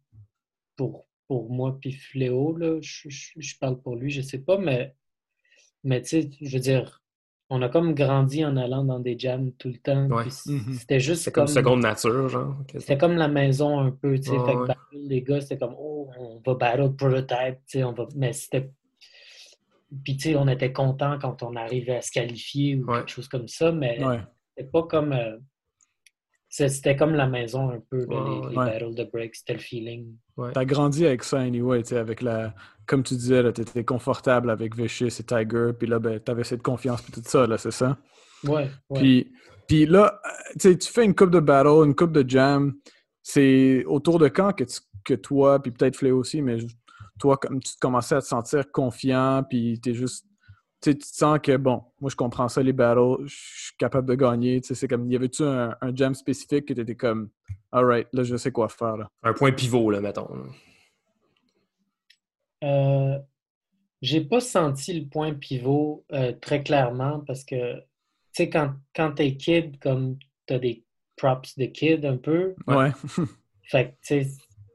Speaker 3: pour, pour moi puis Fléau. Là. Je, je- je parle pour lui, je sais pas, mais, mais tu sais, je veux dire, on a comme grandi en allant dans des jams tout le temps.
Speaker 1: Ouais.
Speaker 2: Mhm.
Speaker 3: C'était juste
Speaker 1: C'est comme
Speaker 3: comme,
Speaker 1: seconde nature, genre.
Speaker 3: c'était comme la maison un peu, tu sais. Fait que
Speaker 1: ouais.
Speaker 3: les gars, c'était comme, oh, on va battle prototype, tu sais, on va. Mais c'était. Puis, tu sais, on était content quand on arrivait à se qualifier ou
Speaker 1: Ouais.
Speaker 3: quelque chose comme ça, mais
Speaker 2: Ouais.
Speaker 3: c'était pas comme. euh, C'était comme la maison un peu, là, les, les
Speaker 2: ouais.
Speaker 3: battles de break, c'était le feeling.
Speaker 2: T'as grandi avec ça anyway, tu sais, avec la. Comme tu disais, t'étais confortable avec Vicious et Tiger, puis là, ben, t'avais cette confiance puis tout ça, là, c'est ça?
Speaker 3: Ouais, ouais.
Speaker 2: Puis, puis là, tu sais, tu fais une coupe de battle, une coupe de jam. C'est autour de quand que, tu- que toi, puis peut-être Fléau aussi, mais toi, comme tu commençais à te sentir confiant, puis t'es juste. Tu tu te sens que, bon, moi, je comprends ça, les battles, je suis capable de gagner. Tu sais, c'est comme, y avait-tu un, un jam spécifique que t'étais comme, alright, là, je sais quoi faire, là.
Speaker 1: Un point pivot, là, mettons.
Speaker 3: Euh, j'ai pas senti le point pivot euh, très clairement parce que, tu sais, quand, quand t'es kid, comme t'as des props de kid un peu,
Speaker 1: Ouais.
Speaker 2: Ouais.
Speaker 3: fait que, tu sais,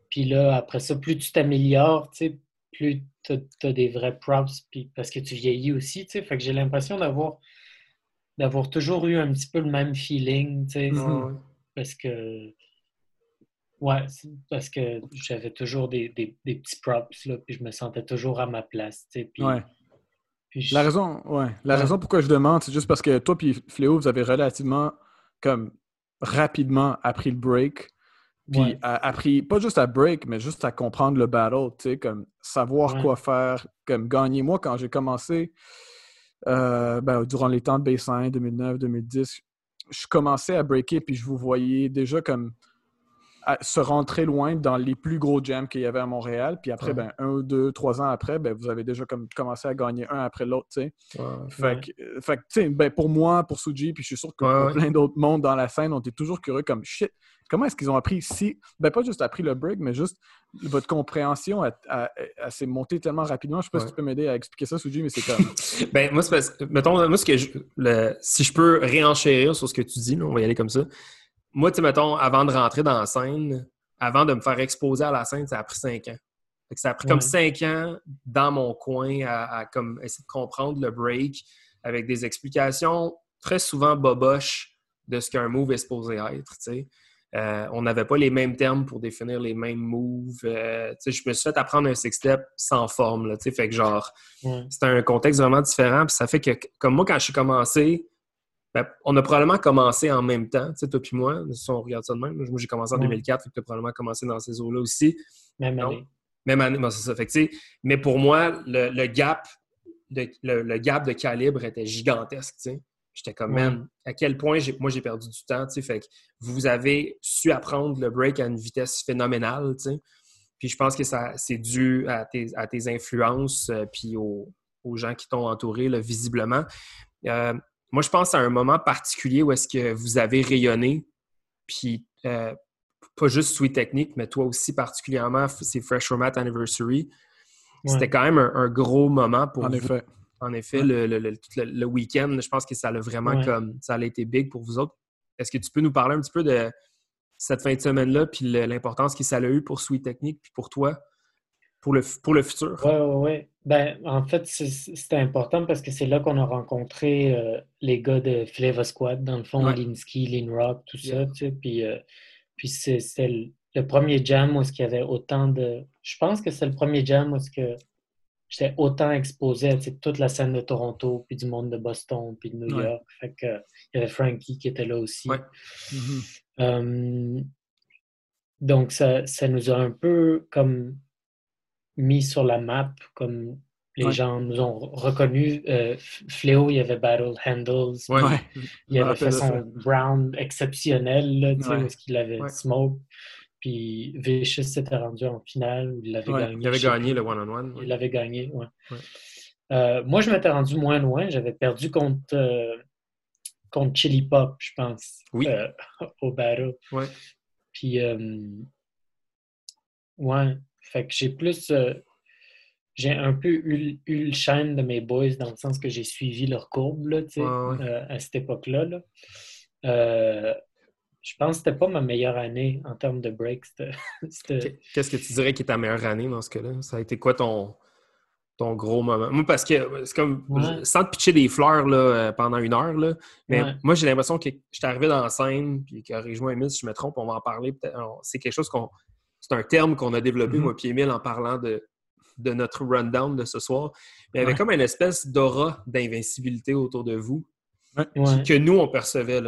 Speaker 3: puis là, après ça, plus tu t'améliores, tu sais, plus t'as as des vrais props, puis parce que tu vieillis aussi, tu sais, fait que j'ai l'impression d'avoir d'avoir toujours eu un petit peu le même feeling, tu sais, parce que ouais, parce que j'avais toujours des, des- des petits props là, puis je me sentais toujours à ma place, tu sais, puis,
Speaker 2: Ouais.
Speaker 3: puis je-
Speaker 2: La raison, ouais. La
Speaker 3: Ouais.
Speaker 2: raison pourquoi je demande, c'est juste parce que toi puis Fléau, vous avez relativement comme rapidement appris le break. Puis
Speaker 3: Ouais.
Speaker 2: a- appris, pas juste à break, mais juste à comprendre le battle, tu sais, comme savoir
Speaker 3: Ouais.
Speaker 2: quoi faire, comme gagner. Moi, quand j'ai commencé, euh, ben, durant les temps de baseline, 2009, 2010, je commençais à breaker, puis je vous voyais déjà comme à se rentrer loin dans les plus gros jams qu'il y avait à Montréal. Puis après,
Speaker 1: Ouais.
Speaker 2: ben, un, deux, trois ans après, ben, vous avez déjà comme commencé à gagner un après l'autre, tu sais.
Speaker 1: Ouais.
Speaker 2: Fait
Speaker 3: Ouais.
Speaker 2: que, euh, fait que, tu sais, ben, pour moi, pour Suji, puis je suis sûr que pour plein d'autres mondes dans la scène, on était toujours curieux comme shit. Comment est-ce qu'ils ont appris si, ben pas juste appris le break, mais juste votre compréhension s'est montée tellement rapidement? Je sais pas si tu peux m'aider à expliquer ça, Suji, mais c'est comme.
Speaker 1: Ben, moi, c'est parce mettons, moi, ce que je, le- si je peux réenchérir sur ce que tu dis, là, on va y aller comme ça. Moi, tu sais, mettons, avant de rentrer dans la scène, avant de me faire exposer à la scène, ça a pris cinq ans. Fait que ça a pris comme cinq ans dans mon coin à, à comme essayer de comprendre le break avec des explications très souvent boboches de ce qu'un move est supposé être, tu sais. Euh, on n'avait pas les mêmes termes pour définir les mêmes moves. Euh, je me suis fait apprendre un six-step sans forme, là. Fait que genre, c'est un contexte vraiment différent. Puis ça fait que, comme moi, quand je suis commencé, ben, on a probablement commencé en même temps, toi puis moi, si on regarde ça de même. Moi, j'ai commencé en
Speaker 3: Ouais.
Speaker 1: 2004, fait que tu as probablement commencé dans ces eaux-là aussi.
Speaker 3: Même année.
Speaker 1: Même année, bon, c'est ça. Fait que, mais pour moi, le, le gap de, le, le gap de calibre était gigantesque, tu sais. J'étais comme,
Speaker 3: Ouais.
Speaker 1: man, à quel point moi j'ai perdu du temps, tu sais. Fait que vous avez su apprendre le break à une vitesse phénoménale, tu sais. Puis je pense que ça c'est dû à tes, à tes influences euh, puis aux, aux gens qui t'ont entouré, là, visiblement. Euh, moi, je pense à un moment particulier où est-ce que vous avez rayonné, puis euh, pas juste Sweet Technique, mais toi aussi particulièrement, c'est Fresh Format Anniversary.
Speaker 3: Ouais.
Speaker 1: C'était quand même un, un gros moment pour
Speaker 2: En
Speaker 1: vous.
Speaker 2: effet.
Speaker 1: En effet, le, le, le, week-end, je pense que ça a vraiment comme ça a été big pour vous autres. Est-ce que tu peux nous parler un petit peu de cette fin de semaine-là, puis l'importance que ça a eu pour Sweet Technique, puis pour toi, pour le, pour le futur?
Speaker 3: Oui, oui, oui. Ben, en fait, c'était important parce que c'est là qu'on a rencontré euh, les gars de Flavor Squad, dans le fond, ouais. Linsky, Lean Rock, tout ça, tu sais. Puis, euh, puis c'était le, premier jam où il y avait autant de... Je pense que c'est le premier jam où que j'étais autant exposé à toute la scène de Toronto, puis du monde de Boston, puis de New York. Fait que, il y avait Frankie qui était là aussi. Mm-hmm. donc, ça, ça nous a un peu comme mis sur la map, comme les gens nous ont reconnus. Euh, Fléau, il y avait Battle Handles. Il avait fait son round exceptionnel, là, tu sais, parce qu'il avait smoke. Puis Vicious s'était rendu en finale où il l'avait gagné.
Speaker 1: Il avait gagné le one-on-one.
Speaker 3: Il l'avait gagné, ouais. Euh, moi, je m'étais rendu moins loin. J'avais perdu contre, euh, contre Chili Pop, je pense,
Speaker 1: oui.
Speaker 3: au battle.
Speaker 1: Ouais.
Speaker 3: Puis, ouais, fait que j'ai plus. Euh, j'ai un peu eu, le shine de mes boys dans le sens que j'ai suivi leur courbe là, euh, à cette époque-là. Euh, je pense que c'était pas ma meilleure année en termes de breaks.
Speaker 1: Qu'est-ce que tu dirais qui est ta meilleure année dans ce cas-là? Ça a été quoi ton, ton gros moment? Moi, parce que c'est comme sans te pitcher des fleurs là, pendant une heure, là, mais moi j'ai l'impression que j'étais arrivé dans la scène, puis corrige-moi Emile si je me trompe, on va en parler. C'est quelque chose qu'on c'est un terme qu'on a développé, mm-hmm. moi et Emile, en parlant de, de notre rundown de ce soir. Mais il y avait comme une espèce d'aura d'invincibilité autour de vous que nous, on percevait.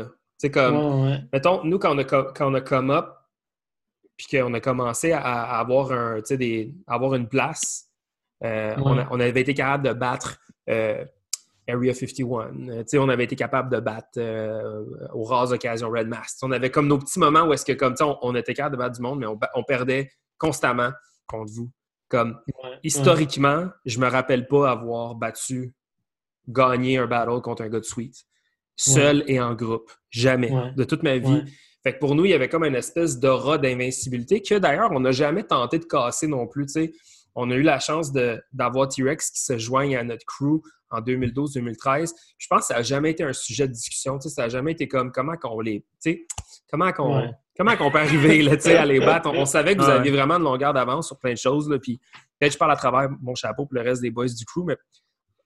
Speaker 1: C'est comme, mettons, nous, quand on a, quand on a come up, puis qu'on a commencé à, avoir, un, des, avoir une place, euh, on, avait été capable de battre euh, Area 51. Euh, on avait été capable de battre euh, aux rares occasions Red Mask. On avait comme nos petits moments où est-ce que comme on, on, était capable de battre du monde, mais on, perdait constamment contre vous. Comme historiquement, je me rappelle pas avoir battu, gagné un battle contre un gars de suite. Seul et en groupe. Jamais. De toute ma vie. Fait que pour nous, il y avait comme une espèce d'aura d'invincibilité que d'ailleurs, on n'a jamais tenté de casser non plus. On a eu la chance d'avoir T-Rex qui se joigne à notre crew en 2012-2013. Je pense que ça n'a jamais été un sujet de discussion. Ça n'a jamais été comme comment qu'on les. Comment qu'on. Comment qu'on peut arriver là, à les battre? On, savait que vous aviez vraiment de longueur d'avance sur plein de choses. Là, puis peut-être je parle à travers mon chapeau pour le reste des boys du crew, mais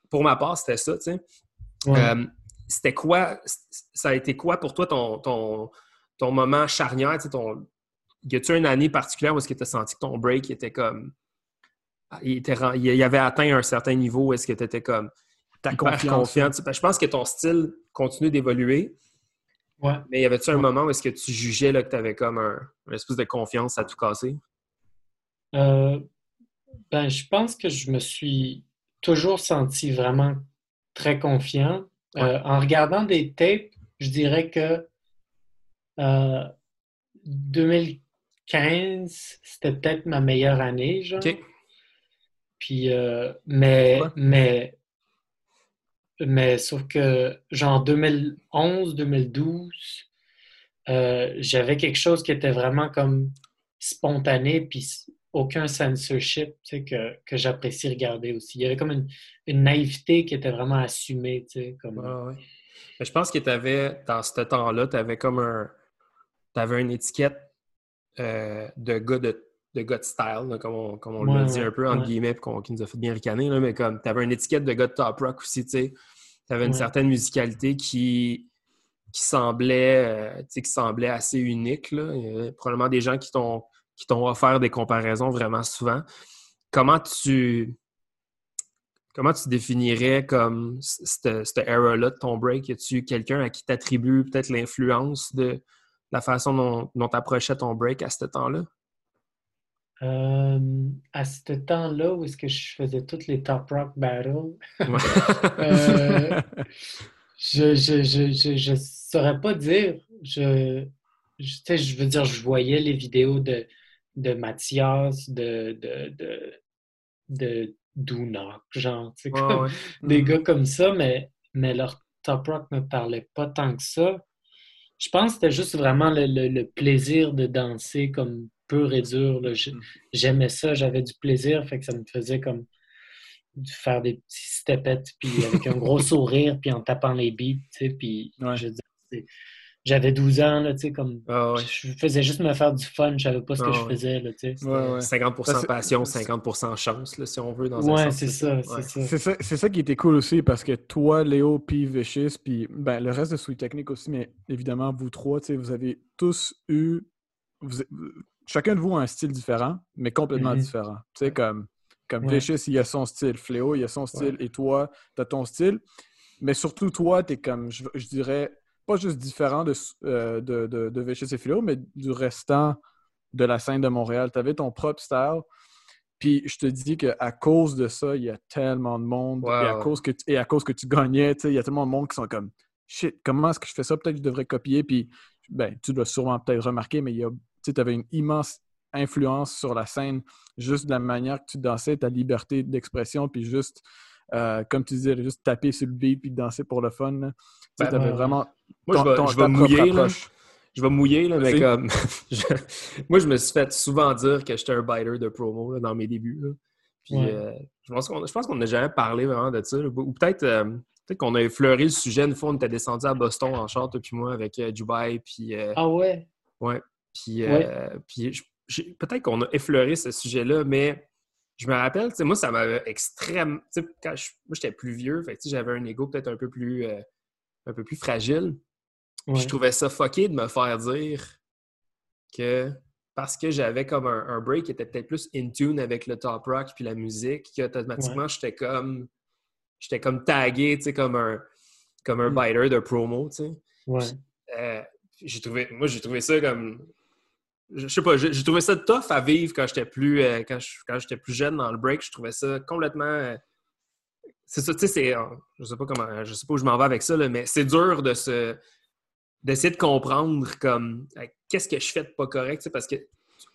Speaker 1: pour ma part, c'était ça. Euh, c'était quoi? Ça a été quoi pour toi ton, ton, ton moment charnière? Ton, y a-tu une année particulière où est-ce que tu as senti que ton break était comme. Il, était, il avait atteint un certain niveau où est-ce que tu étais comme ta confiance. Je pense que ton style continue d'évoluer.
Speaker 3: Ouais.
Speaker 1: Mais y avait-tu un moment où est-ce que tu jugeais là, que tu avais comme un, une espèce de confiance à tout casser?
Speaker 3: Euh, ben, je pense que je me suis toujours senti vraiment très confiant. Euh, en regardant des tapes, je dirais que 2015, euh, c'était peut-être ma meilleure année, genre. Puis, mais, mais mais sauf que, genre 2011, 2012, euh, j'avais quelque chose qui était vraiment comme spontané, puis aucun censorship que, que j'apprécie regarder aussi. Il y avait comme une, une, naïveté qui était vraiment assumée. Comme...
Speaker 1: Mais je pense que tu avais, dans ce temps-là, tu avais comme un. Tu avais une étiquette euh, de gars de, de gars de style, comme on, comme on l'a dit un peu, entre guillemets, qui nous a fait bien ricaner, là, mais comme tu avais une étiquette de gars de top rock aussi, tu sais. Tu avais une certaine musicalité qui, qui, semblait, euh, qui semblait assez unique. Là. Il y probablement des gens qui t'ont qui t'ont offert des comparaisons vraiment souvent. Comment tu comment tu définirais comme cette, era-là de ton break? Y a-tu quelqu'un à qui t'attribues peut-être l'influence de la façon dont, dont tu approchais ton break à ce temps-là?
Speaker 3: Euh, à ce temps-là, où est-ce que je faisais toutes les top rock battles, euh, je, je, je, je, saurais pas dire. Je, je, je veux dire, je voyais les vidéos de, de Mathias, de, de, de, genre, comme, des mm-hmm. gars comme ça, mais, mais leur top rock me parlait pas tant que ça. Je pense que c'était juste vraiment le, le plaisir de danser comme pur et dur. Mm. J'aimais ça, j'avais du plaisir, fait que ça me faisait comme faire des petits stepettes, puis avec un gros sourire, puis en tapant les beats, tu sais, puis je veux dire, j'avais 12 ans, là, tu sais, comme
Speaker 1: ah
Speaker 3: je faisais juste me faire du fun, je savais pas ce que je ah faisais, là, tu sais.
Speaker 1: 50% passion, 50% chance, là, si on veut, dans
Speaker 3: un
Speaker 1: Ouais,
Speaker 3: c'est ça, c'est ça.
Speaker 2: C'est ça, qui était cool aussi, parce que toi, Léo, puis Vicious, puis ben, le reste de Sweet Technique aussi, mais évidemment, vous trois, tu sais, vous avez tous eu... chacun de vous a un style différent, mais complètement mm-hmm. différent. Tu sais, comme, comme il a son style, Fléau, il a son style, et toi, tu as ton style. Mais surtout, toi, tu es comme, je dirais pas juste différent de, euh, de, de, de et Philo, mais du restant de la scène de Montréal. Tu avais ton propre style. Puis je te dis qu'à cause de ça, il y a tellement de monde. Et, à cause que tu, et à cause que tu gagnais, il y a tellement de monde qui sont comme Shit, comment est-ce que je fais ça? Peut-être que je devrais copier. Puis ben, tu dois sûrement peut-être remarquer, mais tu avais une immense influence sur la scène, juste de la manière que tu dansais, ta liberté d'expression, puis juste, euh, comme tu disais, juste taper sur le beat puis danser pour le fun. Tu ben, avais vraiment
Speaker 1: moi, je vais, mouiller. Là. Je vais mouiller, là, mais comme. moi, je me suis fait souvent dire que j'étais un biter de promo dans mes débuts. Puis euh, je pense qu'on n'a jamais parlé vraiment de ça. Ou peut-être euh, peut qu'on a effleuré le sujet une fois, on était descendu à Boston en short, puis moi, avec euh, Dubai. Puis,
Speaker 3: ah ouais?
Speaker 1: Ouais. Puis, puis peut-être qu'on a effleuré ce sujet-là, mais je me rappelle, moi, ça m'avait. Quand je, moi, j'étais plus vieux, j'avais un ego peut-être un peu plus un peu plus fragile. Je trouvais ça fucké de me faire dire que parce que j'avais comme un, break qui était peut-être plus in tune avec le top rock puis la musique, qu'automatiquement j'étais comme j'étais comme tagué, tu sais, comme un comme un mm. biter de promo, tu sais. Euh, j'ai trouvé, moi j'ai trouvé ça comme je sais pas, j'ai trouvé ça tough à vivre quand j'étais plus euh, quand j'étais plus jeune dans le break. Je trouvais ça complètement euh, c'est ça, tu sais, c'est. Je sais pas comment. Je sais pas où je m'en vais avec ça, mais c'est dur de se. D'essayer de comprendre comme qu'est-ce que je fais de pas correct, parce que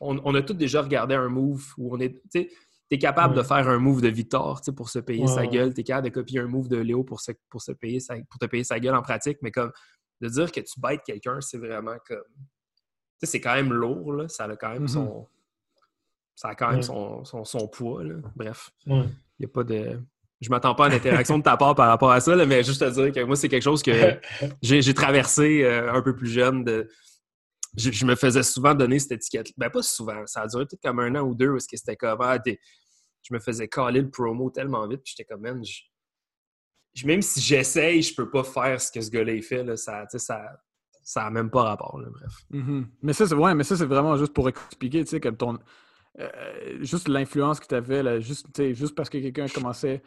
Speaker 1: on, a tous déjà regardé un move où on est. Tu es capable de faire un move de Victor pour se payer sa gueule. Tu es capable de copier un move de Léo pour, se, pour, se payer pour te payer sa gueule en pratique. Mais comme de dire que tu bêtes quelqu'un, c'est vraiment comme. C'est quand même lourd, là. Ça a quand même mm-hmm. son. Ça a quand même son, son, poids, là. Bref. Il n'y a pas de je m'attends pas à une interaction de ta part par rapport à ça, mais juste te dire que moi, c'est quelque chose que j'ai traversé euh, un peu plus jeune. De... Je, me faisais souvent donner cette étiquette. Ben, pas souvent. Ça a duré peut-être comme un an ou deux où c'était comme. Ah, je me faisais caler le promo tellement vite, puis j'étais comme, même, même si j'essaye, je peux pas faire ce que ce gars-là fait. Là, ça, ça, ça a même pas rapport. bref.
Speaker 2: Mm-hmm. Mais ça, c'est ouais, mais ça, c'est vraiment juste pour expliquer, tu sais, comme ton. Euh, juste l'influence que tu avais, juste, juste parce que quelqu'un commençait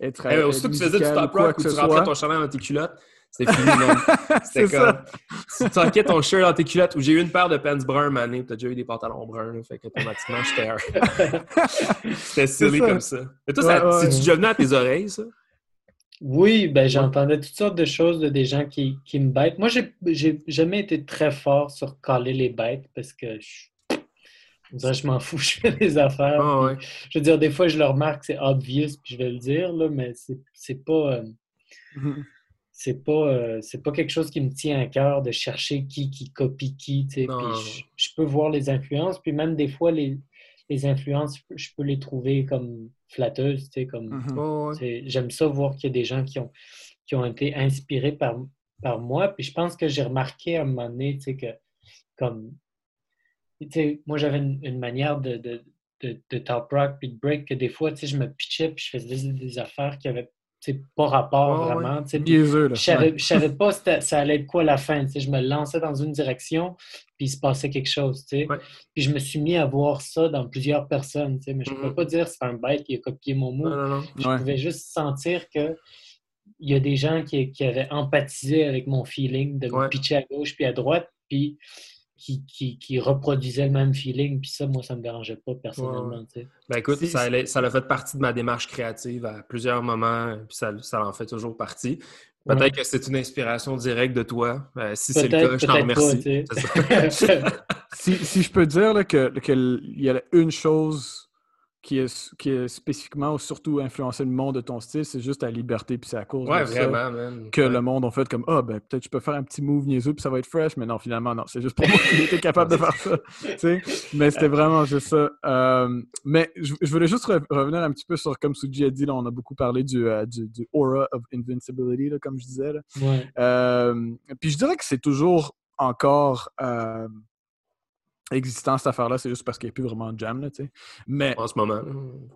Speaker 2: être.
Speaker 1: Eh, aussitôt que tu faisais du top rock ou tu rentrais ton chandail dans tes culottes, c'était fini, C'était comme. Tu tanquais ton shirt dans tes culottes ou j'ai eu une paire de pants bruns mané, t'as déjà eu des pantalons bruns, là, fait qu'automatiquement, j'étais un. c'était stylé comme ça. Mais toi, ouais, c'est-tu déjà venu à tes oreilles, ça?
Speaker 3: Oui, ben j'entendais toutes sortes de choses de des gens qui, qui me bêtent. Moi, j'ai jamais été très fort sur caler les bêtes parce que je je m'en fous, je fais des affaires.
Speaker 1: Ah,
Speaker 3: je veux dire, des fois, je le remarque, c'est obvious, puis je vais le dire, là, mais c'est pas. Euh, mhm. c'est pas, euh, c'est pas quelque chose qui me tient à cœur de chercher qui qui copie qui. Puis je, peux voir les influences, puis même des fois, les, les influences, je peux les trouver comme flatteuses. Comme,
Speaker 1: mhm.
Speaker 3: J'aime ça voir qu'il y a des gens qui ont, qui ont été inspirés par, par moi. Puis je pense que j'ai remarqué à un moment donné que comme moi, j'avais une, manière de, de, de, top rock puis de break que des fois, je me pitchais puis je faisais des, affaires qui avaient pas rapport vraiment.
Speaker 2: je
Speaker 3: savais, savais pas ça allait être quoi la fin. Je me lançais dans une direction puis il se passait quelque chose. Puis je me suis mis à voir ça dans plusieurs personnes. Mais je ne peux mm-hmm. pas dire que c'est un bête qui a copié mon mot. Je pouvais juste sentir que il y a des gens qui, qui, avaient empathisé avec mon feeling de me pitcher à gauche puis à droite. Puis qui, qui, qui, reproduisait le même feeling. Puis ça, moi, ça ne me dérangeait pas personnellement.
Speaker 1: Ben écoute, ça, ça a fait partie de ma démarche créative à plusieurs moments, puis ça, ça en fait toujours partie. Peut-être que c'est une inspiration directe de toi. Ben, si c'est le cas, je t'en remercie.
Speaker 2: si, si, je peux dire qu'il que y a une chose qui est, qui est spécifiquement ou surtout influencé le monde de ton style, c'est juste ta liberté, puis c'est à cause
Speaker 1: Ouais,
Speaker 2: de ça
Speaker 1: vraiment, man.
Speaker 2: que
Speaker 1: Ouais.
Speaker 2: le monde a fait comme Ah, ben peut-être je peux faire un petit move niaiseux, puis ça va être fresh, mais non, finalement, non, c'est juste pour moi qui était capable de faire ça. tu sais. Mais c'était vraiment juste ça. Euh, mais je, je voulais juste re- revenir un petit peu sur, comme Suji a dit, là, on a beaucoup parlé du, euh, du, du aura of invincibility, là, comme je disais. là.
Speaker 3: Ouais.
Speaker 2: Euh, puis je dirais que c'est toujours encore euh, existant cette affaire-là, c'est juste parce qu'il n'y a plus vraiment de jam, là, tu sais. Mais
Speaker 1: En ce moment.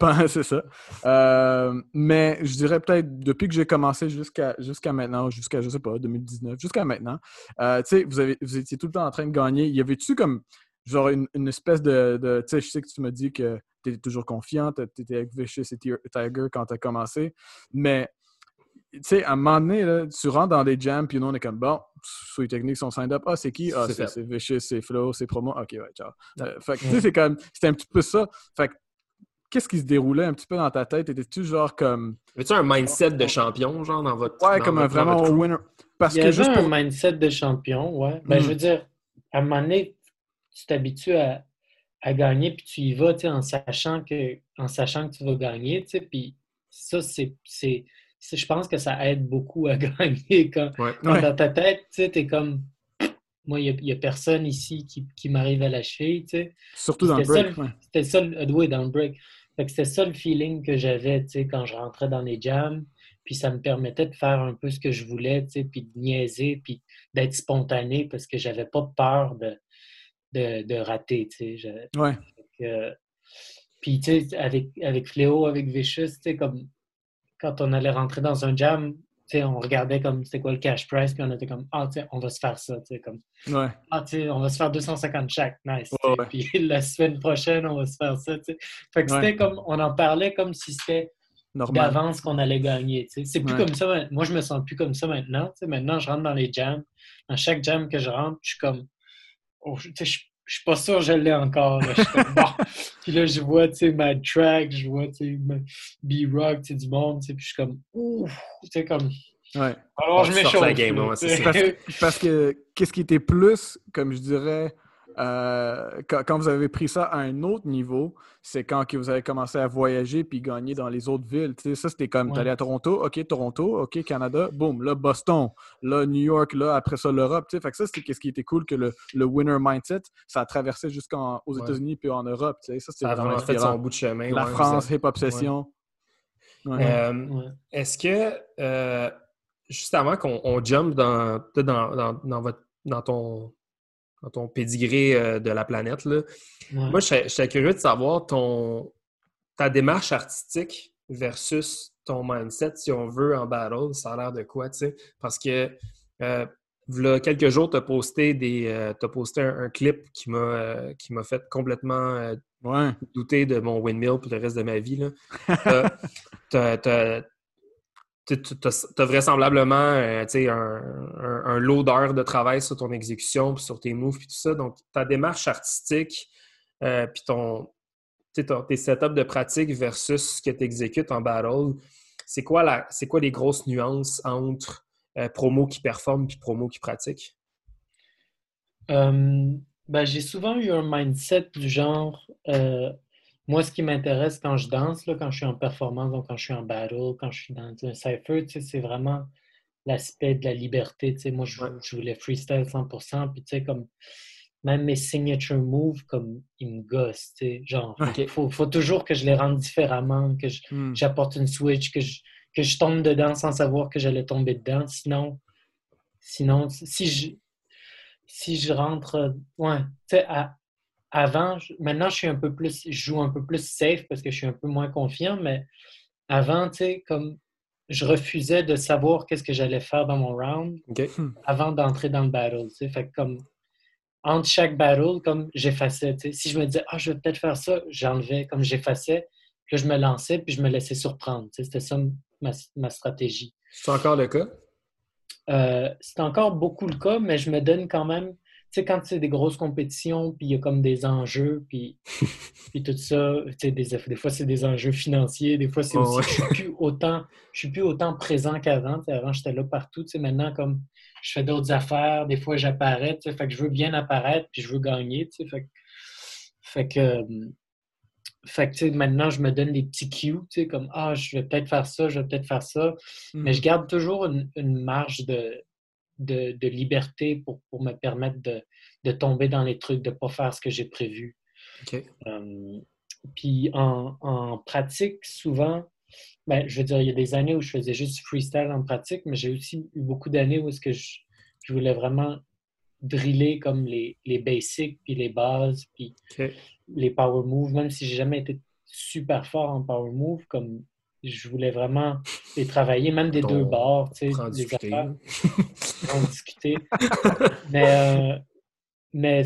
Speaker 2: c'est ça. Euh, mais je dirais peut-être depuis que j'ai commencé jusqu'à jusqu'à maintenant, jusqu'à, je sais pas, 2019, jusqu'à maintenant, euh, tu sais, vous, avez- vous étiez tout le temps en train de gagner. Y avait-tu comme, genre, une, une espèce de. de- tu sais, je sais que tu m'as dit que tu étais toujours confiant, tu étais avec Vicious et Ti- Tiger quand tu as commencé, mais. Tu sais, à un moment donné, là, tu rentres dans des jams, puis nous, on est comme, bon, sur les techniques sont signed up. Ah, c'est qui? Ah,
Speaker 1: C'est
Speaker 2: Vicious, c'est Flow, c'est Promo. OK, ouais, ciao. Euh, fait que, tu sais, c'est comme, c'était un petit peu ça. Fait que, qu'est-ce qui se déroulait un petit peu dans ta tête? Étais-tu genre comme.
Speaker 1: Avais-tu un mindset de champion, genre, dans votre.
Speaker 2: Ouais,
Speaker 1: dans
Speaker 2: comme un
Speaker 1: votre-
Speaker 2: vraiment
Speaker 1: votre
Speaker 2: winner. Parce
Speaker 3: Il y
Speaker 2: que
Speaker 3: avait
Speaker 2: juste
Speaker 3: un
Speaker 2: pour.
Speaker 3: mindset de champion, ouais. Ben,
Speaker 2: Mm.
Speaker 3: je veux dire, à un moment donné, tu t'habitues à, à gagner, puis tu y vas, tu sais, en sachant que, en sachant que tu vas gagner, tu sais, puis ça, c'est- je pense que ça aide beaucoup à gagner quand,
Speaker 1: Ouais.
Speaker 3: quand
Speaker 2: Ouais.
Speaker 3: dans ta tête, tu sais, t'es comme, moi, il n'y a, personne ici qui, qui m'arrive à cheville, tu sais.
Speaker 2: Surtout dans le break. ouais.
Speaker 3: C'était ça, le, oui, dans le break. C'était ça le feeling que j'avais, tu sais, quand je rentrais dans les jams. Puis ça me permettait de faire un peu ce que je voulais, tu sais, puis de niaiser, puis d'être spontané parce que j'avais pas peur de, de, de rater, tu sais.
Speaker 2: Ouais.
Speaker 3: Puis, tu sais, avec, avec Fléau, avec Vicious, tu sais, comme quand on allait rentrer dans un jam, on regardait comme c'était quoi le cash price, puis on était comme, ah, tu sais, on va se faire ça, tu sais, comme,
Speaker 2: Ouais.
Speaker 3: ah, tu sais, on va se faire 250 chaque, nice.
Speaker 2: Ouais, ouais.
Speaker 3: Puis la semaine prochaine, on va se faire ça, tu sais. Fait que c'était comme, on en parlait comme si c'était d'avance qu'on allait gagner, tu sais. C'est plus comme ça, moi, je me sens plus comme ça maintenant. Maintenant, je rentre dans les jams. Dans chaque jam que je rentre, je suis comme, oh, tu sais, je je suis pas sûr que je l'ai encore. là. Je suis comme, bon. Puis là, je vois, tu sais, Mad Track, je vois, tu sais, B-Rock, tu sais, du monde, tu sais, puis je suis comme, ouf, tu sais, comme,
Speaker 2: Ouais.
Speaker 3: alors je
Speaker 1: tu sortes
Speaker 3: m'échauffe.
Speaker 2: Parce, parce que qu'est-ce qui était plus, comme je dirais, euh, quand, quand vous avez pris ça à un autre niveau, c'est quand que vous avez commencé à voyager puis gagner dans les autres villes. Tu sais, ça, c'était comme,
Speaker 3: Ouais.
Speaker 2: t'allais à Toronto, OK, Toronto, OK, Canada, boum, là, Boston, là, New York, là, après ça, l'Europe. Tu sais, fait que ça, c'était ce qui était cool, que le, le winner mindset, ça a traversé jusqu'aux
Speaker 1: Ouais.
Speaker 2: États-Unis puis en Europe. Tu sais, ça, c'était vraiment
Speaker 1: fait
Speaker 2: inspirant.
Speaker 1: son bout de chemin.
Speaker 2: La
Speaker 1: ouais,
Speaker 2: France,
Speaker 1: vous
Speaker 2: Hip-Hop Session. Ouais.
Speaker 1: Euh,
Speaker 3: Ouais.
Speaker 1: Est-ce que, euh, juste avant qu'on on jump dans, peut-être dans, dans, dans votre, dans, ton, dans ton pédigré euh, de la planète, là,
Speaker 3: Ouais.
Speaker 1: moi, je serais- curieux de savoir ton, ta démarche artistique versus ton mindset, si on veut, en battle. Ça a l'air de quoi, tu sais? Parce que, euh, v'là quelques jours, tu as posté, des, euh, t'as posté un, un clip qui m'a euh, m'a fait complètement
Speaker 2: Ouais.
Speaker 1: douter de mon windmill pour le reste de ma vie. Là. T'as- t'as- t'as vraisemblablement euh, tu un, un, un lot d'heures de travail sur ton exécution, puis sur tes moves, puis tout ça. Donc, ta démarche artistique, euh, puis ton, tu tes setups de pratique versus ce que tu exécutes en battle, c'est quoi, quoi les grosses nuances entre euh, promo qui performe puis promo qui pratique?
Speaker 3: Euh, ben, j'ai souvent eu un mindset du genre, moi, ce qui m'intéresse quand je danse, là, quand je suis en performance, donc quand je suis en battle, quand je suis dans un cypher, tu sais, c'est vraiment l'aspect de la liberté. Moi, je, voulais freestyle 100%, puis tu sais, comme même mes signature moves, comme ils me gossent, tu sais, genre,
Speaker 1: Ok.
Speaker 3: faut, faut toujours que je les rende différemment, que
Speaker 2: Hmm.
Speaker 3: j'apporte une switch, que je, que je tombe dedans sans savoir que j'allais tomber dedans. Sinon, sinon si je, si je rentre. Ouais, tu sais, à- avant, maintenant, je suis un peu plus. Je joue un peu plus safe parce que je suis un peu moins confiant, mais avant, tu sais, comme je refusais de savoir qu'est-ce que j'allais faire dans mon round
Speaker 1: OK?
Speaker 3: avant d'entrer dans le battle. Tu sais, fait que comme entre chaque battle, comme j'effaçais. tu sais. Si je me disais, ah, je vais peut-être faire ça, j'enlevais, comme j'effaçais, puis là, je me lançais, puis je me laissais surprendre. tu sais. C'était ça ma, ma stratégie.
Speaker 1: C'est encore le cas?
Speaker 3: Euh, c'est encore beaucoup le cas, mais je me donne quand même, sais, quand c'est des grosses compétitions, puis il y a comme des enjeux, puis, puis tout ça, des, des fois c'est des enjeux financiers, des fois c'est
Speaker 1: Oh,
Speaker 3: aussi
Speaker 1: ouais.
Speaker 3: je suis plus autant, je suis plus autant présent qu'avant. Avant, j'étais là partout, maintenant, comme je fais d'autres affaires, des fois j'apparais, fait que je veux bien apparaître, puis je veux gagner, tu sais, fait, que- fait que, euh, fait que, maintenant, je me donne des petits cues, tu sais, comme Ah, je vais peut-être faire ça, je vais peut-être faire ça. Mais je mhm. garde toujours une, marge de, de, liberté pour, pour, me permettre de, de, tomber dans les trucs, de ne pas faire ce que j'ai prévu. puis en, en, pratique, souvent, ben, je veux dire, il y a des années où je faisais juste freestyle en pratique, mais j'ai aussi eu beaucoup d'années où est-ce que je, je, voulais vraiment driller comme les, les basics, puis les bases, puis les power moves, même si j'ai jamais été super fort en power move, comme je voulais vraiment les travailler, même des deux bords, tu sais, affaires. en discuter. mais, euh, mais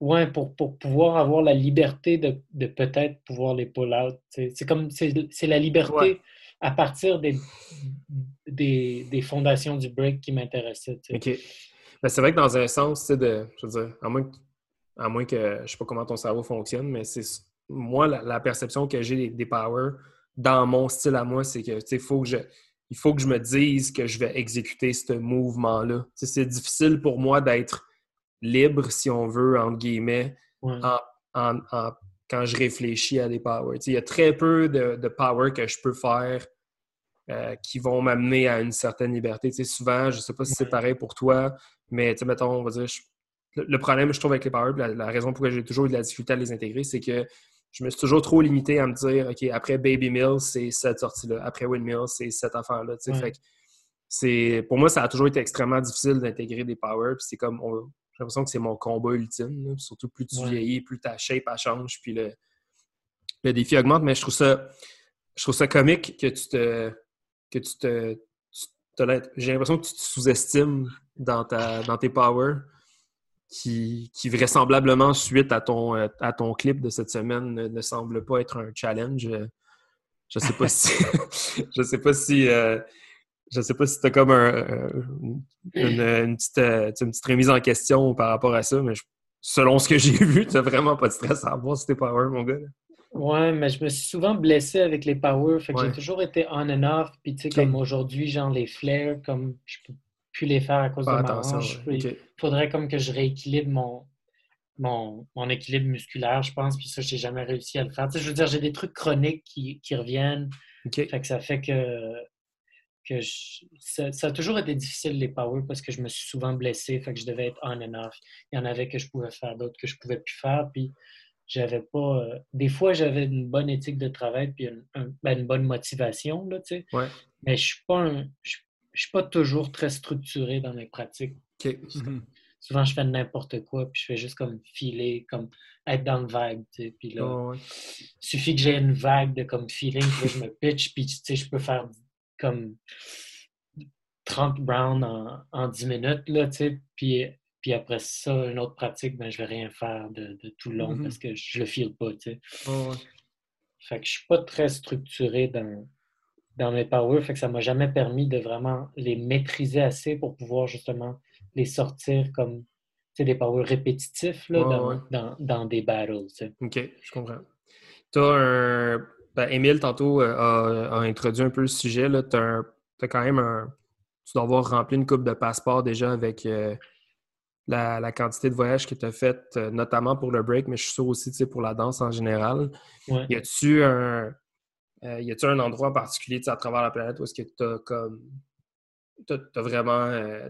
Speaker 3: ouais, pour, pour pouvoir avoir la liberté de, de peut-être pouvoir les pull out. C'est comme, c'est la liberté à partir des, des, des, fondations du break qui m'intéressait.
Speaker 1: OK. C'est vrai que dans un sens, de, je veux dire, à moins que à moins que je sais pas comment ton cerveau fonctionne, mais c'est moi la, perception que j'ai des, des powers dans mon style à moi, c'est que faut que je, il faut que je me dise que je vais exécuter ce mouvement-là. C'est difficile pour moi d'être libre, si on veut, entre guillemets, quand je réfléchis à des powers. Il y a très peu de, de power que je peux faire euh, qui vont m'amener à une certaine liberté. souvent, je ne sais pas si c'est pareil pour toi, mais mettons, on va dire, le problème, je trouve, avec les power, la, raison pour laquelle j'ai toujours eu de la difficulté à les intégrer, c'est que je me suis toujours trop limité à me dire, OK, après Baby Mill, c'est cette sortie-là. Après Windmill, c'est cette affaire-là. c'est, pour moi, ça a toujours été extrêmement difficile d'intégrer des powers. c'est comme, j'ai l'impression que c'est mon combat ultime. Surtout plus tu vieillis, plus ta shape change, puis le, le défi augmente. Mais je trouve ça, je trouve ça comique que tu te, que tu te, j'ai l'impression que tu te sous-estimes dans, ta, dans tes powers qui, vraisemblablement, suite à ton, euh, à ton clip de cette semaine, ne, semble pas être un challenge. Je sais pas si. je sais pas si. Euh, je sais pas si tu as comme une, petite, euh, une, petite, remise en question par rapport à ça, mais selon ce que j'ai vu, tu n'as vraiment pas de stress à avoir si t'es power, mon gars.
Speaker 3: Ouais, mais je me suis souvent blessé avec les power, fait que j'ai toujours été on and off. Puis tu sais, comme aujourd'hui, genre les flares, comme je peux plus les faire à cause de ma hanche. Il faudrait comme que je rééquilibre mon, mon, équilibre musculaire, je pense, puis ça, je n'ai jamais réussi à le faire. je veux dire, j'ai des trucs chroniques qui, reviennent. Fait que ça fait que, que ça, a toujours été difficile, les power, parce que je me suis souvent blessé, fait que je devais être on and off. Il y en avait que je pouvais faire, d'autres que je pouvais plus faire, puis j'avais pas... Euh, des fois, j'avais une bonne éthique de travail, puis une, ben, bonne motivation, là, tu sais. Mais je suis pas un je suis pas toujours très structuré dans mes pratiques. Mhm. Souvent, je fais n'importe quoi, puis je fais juste comme filer, comme être dans le vague, tu sais. Puis là, il suffit que j'ai une vague de comme feeling, puis je me pitch, puis tu sais, je peux faire comme 30 browns en, en 10 minutes, là, tu sais. Puis, puis après ça, une autre pratique, ben, je vais rien faire de, tout long mhm. parce que je le file pas, tu sais. Fait que je suis pas très structuré dans, dans mes power, fait que ça m'a jamais permis de vraiment les maîtriser assez pour pouvoir justement les sortir comme des powers répétitifs là, dans, dans, des battles.
Speaker 1: OK, je comprends. Tu as un. Ben, Émile, tantôt, euh, a, introduit un peu le sujet. Tu as, quand même un. Tu dois avoir rempli une coupe de passeport déjà avec euh, la, la, quantité de voyages que tu as fait, euh, notamment pour le break, mais je suis sûr aussi pour la danse en général. Y a-tu un euh, y a-t-il un endroit en particulier à travers la planète où est-ce que tu as comme. T'as vraiment. Euh,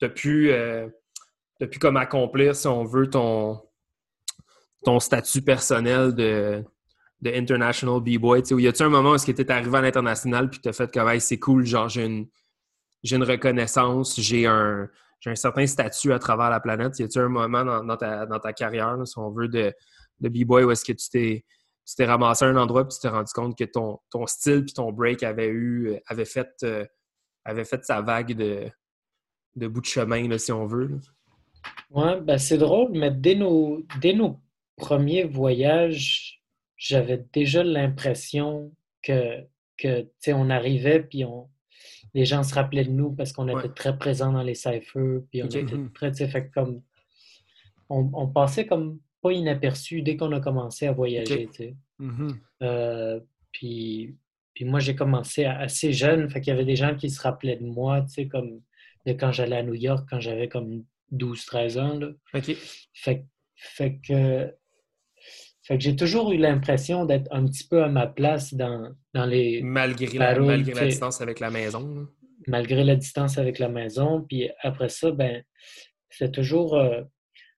Speaker 1: t'as pu, euh, comme accomplir, si on veut, ton, ton statut personnel de, de International B-Boy? Y a-t-il un moment où est-ce que tu es arrivé à l'international puis tu as fait comme c'est cool, genre j'ai une, une reconnaissance, j'ai un, un certain statut à travers la planète? Y a-t-il un moment dans, ta, dans ta carrière, si on veut, de, de B-Boy où est-ce que tu t'es tu t'es ramassé à un endroit puis tu t'es rendu compte que ton, ton style puis ton break avait eu avait fait euh, avait fait sa vague de, de bout de chemin là, si on veut.
Speaker 3: Oui, ben c'est drôle, mais dès nos, dès nos premiers voyages, j'avais déjà l'impression que, que on arrivait puis on, les gens se rappelaient de nous parce qu'on était très présents dans les cyphers, puis on était très, fait comme on, on passait comme pas inaperçu dès qu'on a commencé à voyager. Mm-hmm. Euh, puis, puis moi, j'ai commencé assez jeune, fait qu'il y avait des gens qui se rappelaient de moi, comme de quand j'allais à New York, quand j'avais comme 12-13 ans. Là. Fait, fait, que, Fait que j'ai toujours eu l'impression d'être un petit peu à ma place dans, dans les.
Speaker 1: Malgré, la, malgré la distance avec la maison.
Speaker 3: Malgré la distance avec la maison. Puis après ça, ben, c'est toujours. Euh,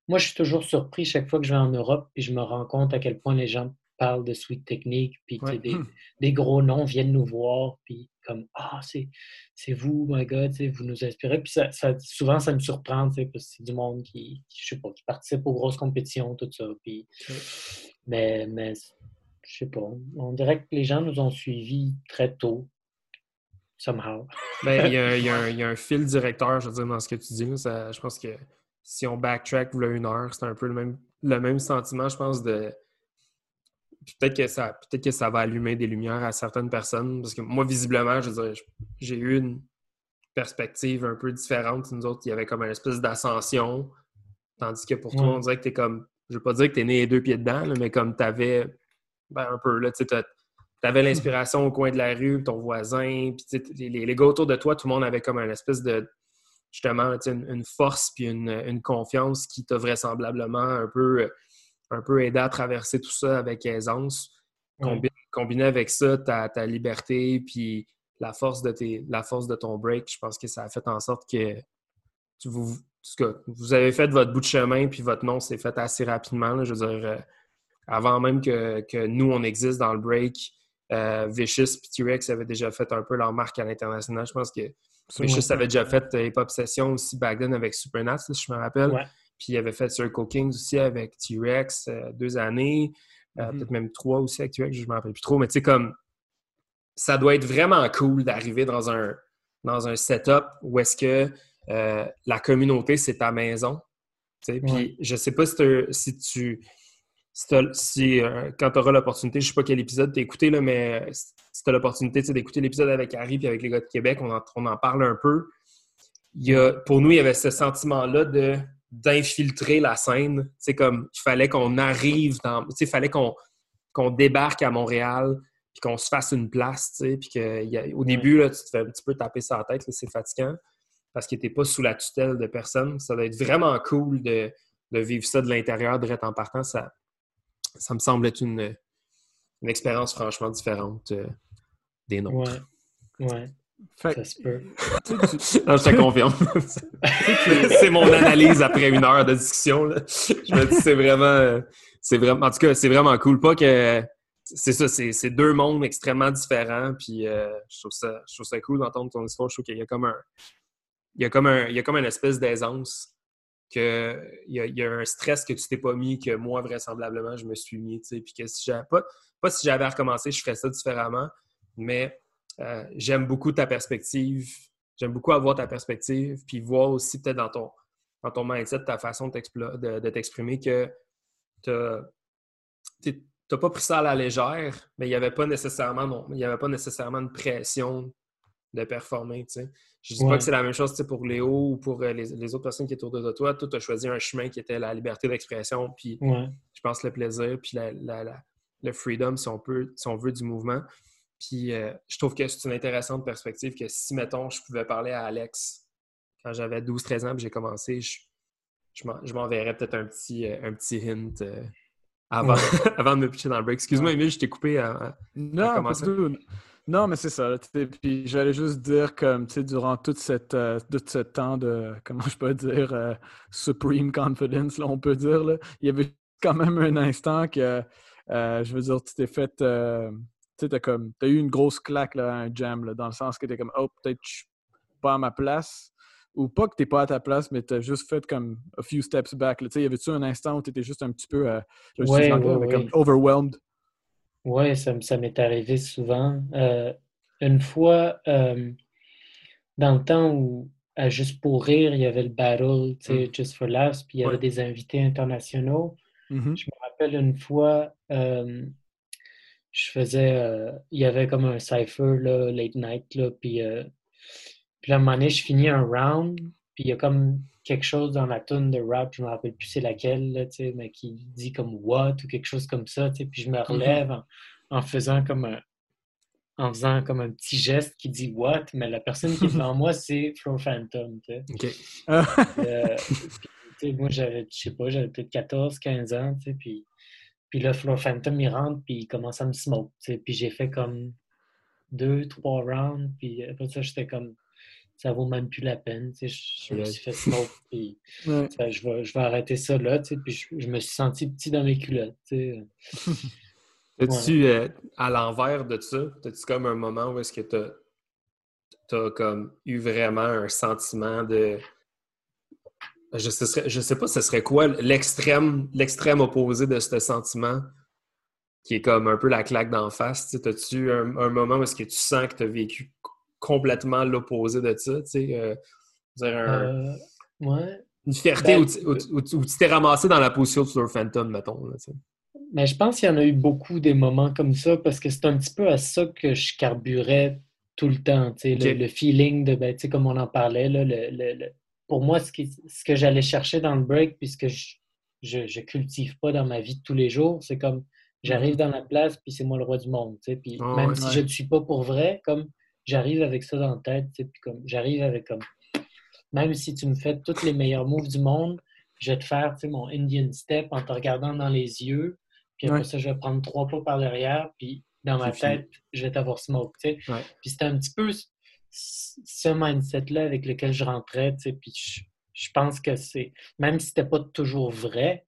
Speaker 3: moi, je suis toujours surpris chaque fois que je vais en Europe et je me rends compte à quel point les gens parlent de Sweet Technique, puis des, hmm. des, gros noms viennent nous voir, puis comme Ah, c'est vous, my God, vous nous inspirez. Puis ça, souvent, ça me surprend, parce que c'est du monde qui, je sais pas, qui participe aux grosses compétitions, tout ça. Puis, Mais, mais je sais pas, on dirait que les gens nous ont suivis très tôt. Somehow.
Speaker 1: Ben, il, y a, il, y a un, fil directeur, je veux dire, dans ce que tu dis. je pense que si on backtrack là, une heure, c'est un peu le même, le même sentiment, je pense, de peut-être que ça peut-être que ça va allumer des lumières à certaines personnes. Parce que moi, visiblement, je veux dire, j'ai eu une perspective un peu différente. Nous autres, il y avait comme une espèce d'ascension. Tandis que pour toi, on dirait que t'es comme. Je veux pas dire que t'es né les deux pieds dedans, mais comme t'avais ben, un peu là, tu avais l'inspiration au coin de la rue, ton voisin, puis les, les, gars autour de toi, tout le monde avait comme une espèce de justement une, une force puis une, une confiance qui t'a vraisemblablement un peu un peu aidé à traverser tout ça avec aisance. Combiné, avec ça, ta, ta, liberté, puis la force, de tes, la force de ton break, je pense que ça a fait en sorte que vous, vous avez fait votre bout de chemin, puis votre nom s'est fait assez rapidement. je veux dire, euh, avant même que, nous, on existe dans le break, euh, Vicious et T-Rex avaient déjà fait un peu leur marque à l'international. Je pense que Vicious avait déjà fait euh, Hip Hop Session aussi back then avec Supernat, si je me rappelle. Puis il avait fait Circle Kings aussi avec T-Rex euh, deux années, euh, mm-hmm. peut-être même trois aussi avec T-Rex, je ne me rappelle plus trop. Mais tu sais, comme ça doit être vraiment cool d'arriver dans un, dans un setup où est-ce que la communauté, c'est ta maison. Puis je sais pas si, si tu. Si, quand tu auras l'opportunité, je ne sais pas quel épisode tu as écouté, là, mais si tu as l'opportunité d'écouter l'épisode avec Harry et avec les gars de Québec, on en, on en parle un peu. Il y a, pour nous, il y avait ce sentiment-là de d'infiltrer la scène. C'est comme, il fallait qu'on arrive dans... Il fallait qu'on qu'on débarque à Montréal puis qu'on se fasse une place, tu sais, puis qu'au début, là, tu te fais un petit peu taper sur la tête, c'est fatigant, parce que tu n'es pas sous la tutelle de personne. Ça doit être vraiment cool de, vivre ça de l'intérieur, de en partant. Ça, ça me semble être une, une expérience franchement différente euh, des nôtres.
Speaker 3: Ouais, ouais. Ça se peut.
Speaker 1: je te confirme. c'est mon analyse après une heure de discussion. Je me dis c'est vraiment, c'est vraiment. En tout cas, c'est vraiment cool. Pas que. C'est ça, c'est deux mondes extrêmement différents. Puis euh, je, trouve ça, je trouve ça cool d'entendre ton histoire. Je trouve qu'il y a comme un. Il y a comme un. Il y a comme une espèce d'aisance. Que il y, y, a, un stress que tu t'es pas mis, que moi, vraisemblablement, je me suis mis. Puis que si j'avais pas. Pas si j'avais recommencé, je ferais ça différemment. Mais euh, j'aime beaucoup ta perspective. J'aime beaucoup avoir ta perspective, puis voir aussi peut-être dans ton, dans ton mindset, ta façon de, t'exprimer que tu n'as pas pris ça à la légère, mais il n'y avait pas nécessairement il y avait pas nécessairement une pression de performer. Je ne dis pas que c'est la même chose pour Léo ou pour euh, les, autres personnes qui sont autour de toi. Toi, tu as choisi un chemin qui était la liberté d'expression, puis je pense le plaisir, puis le freedom, si on, peut, si on veut, du mouvement. Puis euh, je trouve que c'est une intéressante perspective que si, mettons, je pouvais parler à Alex quand j'avais 12-13 ans et j'ai commencé, je, je m'enverrais peut-être un petit, euh, un petit hint euh, avant, avant de me pitcher dans le break. Excuse-moi, Emile, je t'ai coupé à,
Speaker 2: non, Non, mais c'est ça. Puis j'allais juste dire que durant toute cette, tout ce temps de, comment je peux dire, supreme confidence, là, on peut dire, là, il y avait quand même un instant que, je veux dire, tu t'es fait tu comme, as eu une grosse claque là, à un jam, dans le sens que tu es comme, oh, peut-être je suis pas à ma place. Ou pas que tu n'es pas à ta place, mais tu as juste fait comme a few steps back. Il y avait-tu un instant où tu étais juste un petit peu euh, comme overwhelmed?
Speaker 3: Oui, ça, ça m'est arrivé souvent. Euh, une fois, euh, dans le temps où, à Juste pour rire, il y avait le battle, tu sais, mm. Just for Laughs, puis il y avait des invités internationaux. Mm-hmm. Je me rappelle une fois, je faisais. Euh, il y avait comme un cipher, là, late night, là, puis, euh, puis à un moment donné, je finis un round, puis il y a comme quelque chose dans la tune de rap, je me rappelle plus c'est laquelle, là, mais qui dit comme what ou quelque chose comme ça, puis je me mm-hmm. relève en, faisant comme un en faisant comme un petit geste qui dit what, mais la personne qui est devant moi, c'est Flow Phantom. Euh, moi, j'avais, je sais pas, j'avais peut-être 14, 15 ans, puis Puis là, Floor Phantom, il rentre, puis il commence à me smoke. Puis j'ai fait comme deux, trois rounds, puis après ça, j'étais comme ça vaut même plus la peine. Je, je me suis fait smoke, puis je, vais, je vais arrêter ça là, puis je, je, me suis senti petit dans mes culottes.
Speaker 1: As-tu, euh, à l'envers de ça, as-tu comme un moment où est-ce que tu as, comme eu vraiment un sentiment de. Je sais, je sais pas ce serait quoi l'extrême, l'extrême opposé de ce sentiment qui est comme un peu la claque d'en face. As-tu un, un, moment où est-ce que tu sens que tu as vécu complètement l'opposé de ça, tu sais. Euh,
Speaker 3: euh,
Speaker 1: une fierté ben, où, tu t'es ramassé dans la position de Fleur Phantom, mettons. Là,
Speaker 3: mais je pense qu'il y en a eu beaucoup des moments comme ça parce que c'est un petit peu à ça que je carburais tout le temps. Le, le, feeling de, ben, comme on en parlait, là, le, pour moi, ce, ce que j'allais chercher dans le break, puisque je, je, cultive pas dans ma vie de tous les jours, c'est comme j'arrive dans la place, puis c'est moi le roi du monde. Puis ah même si je ne suis pas pour vrai, comme j'arrive avec ça dans la tête, puis comme j'arrive avec comme même si tu me fais tous les meilleurs moves du monde, je vais te faire mon Indian step en te regardant dans les yeux, puis après ça, je vais prendre trois pas par derrière, puis dans ma tête, je vais t'avoir smoke. Puis c'était un petit peu ce mindset-là avec lequel je rentrais, puis je, je pense que c'est, même si c'était pas toujours vrai,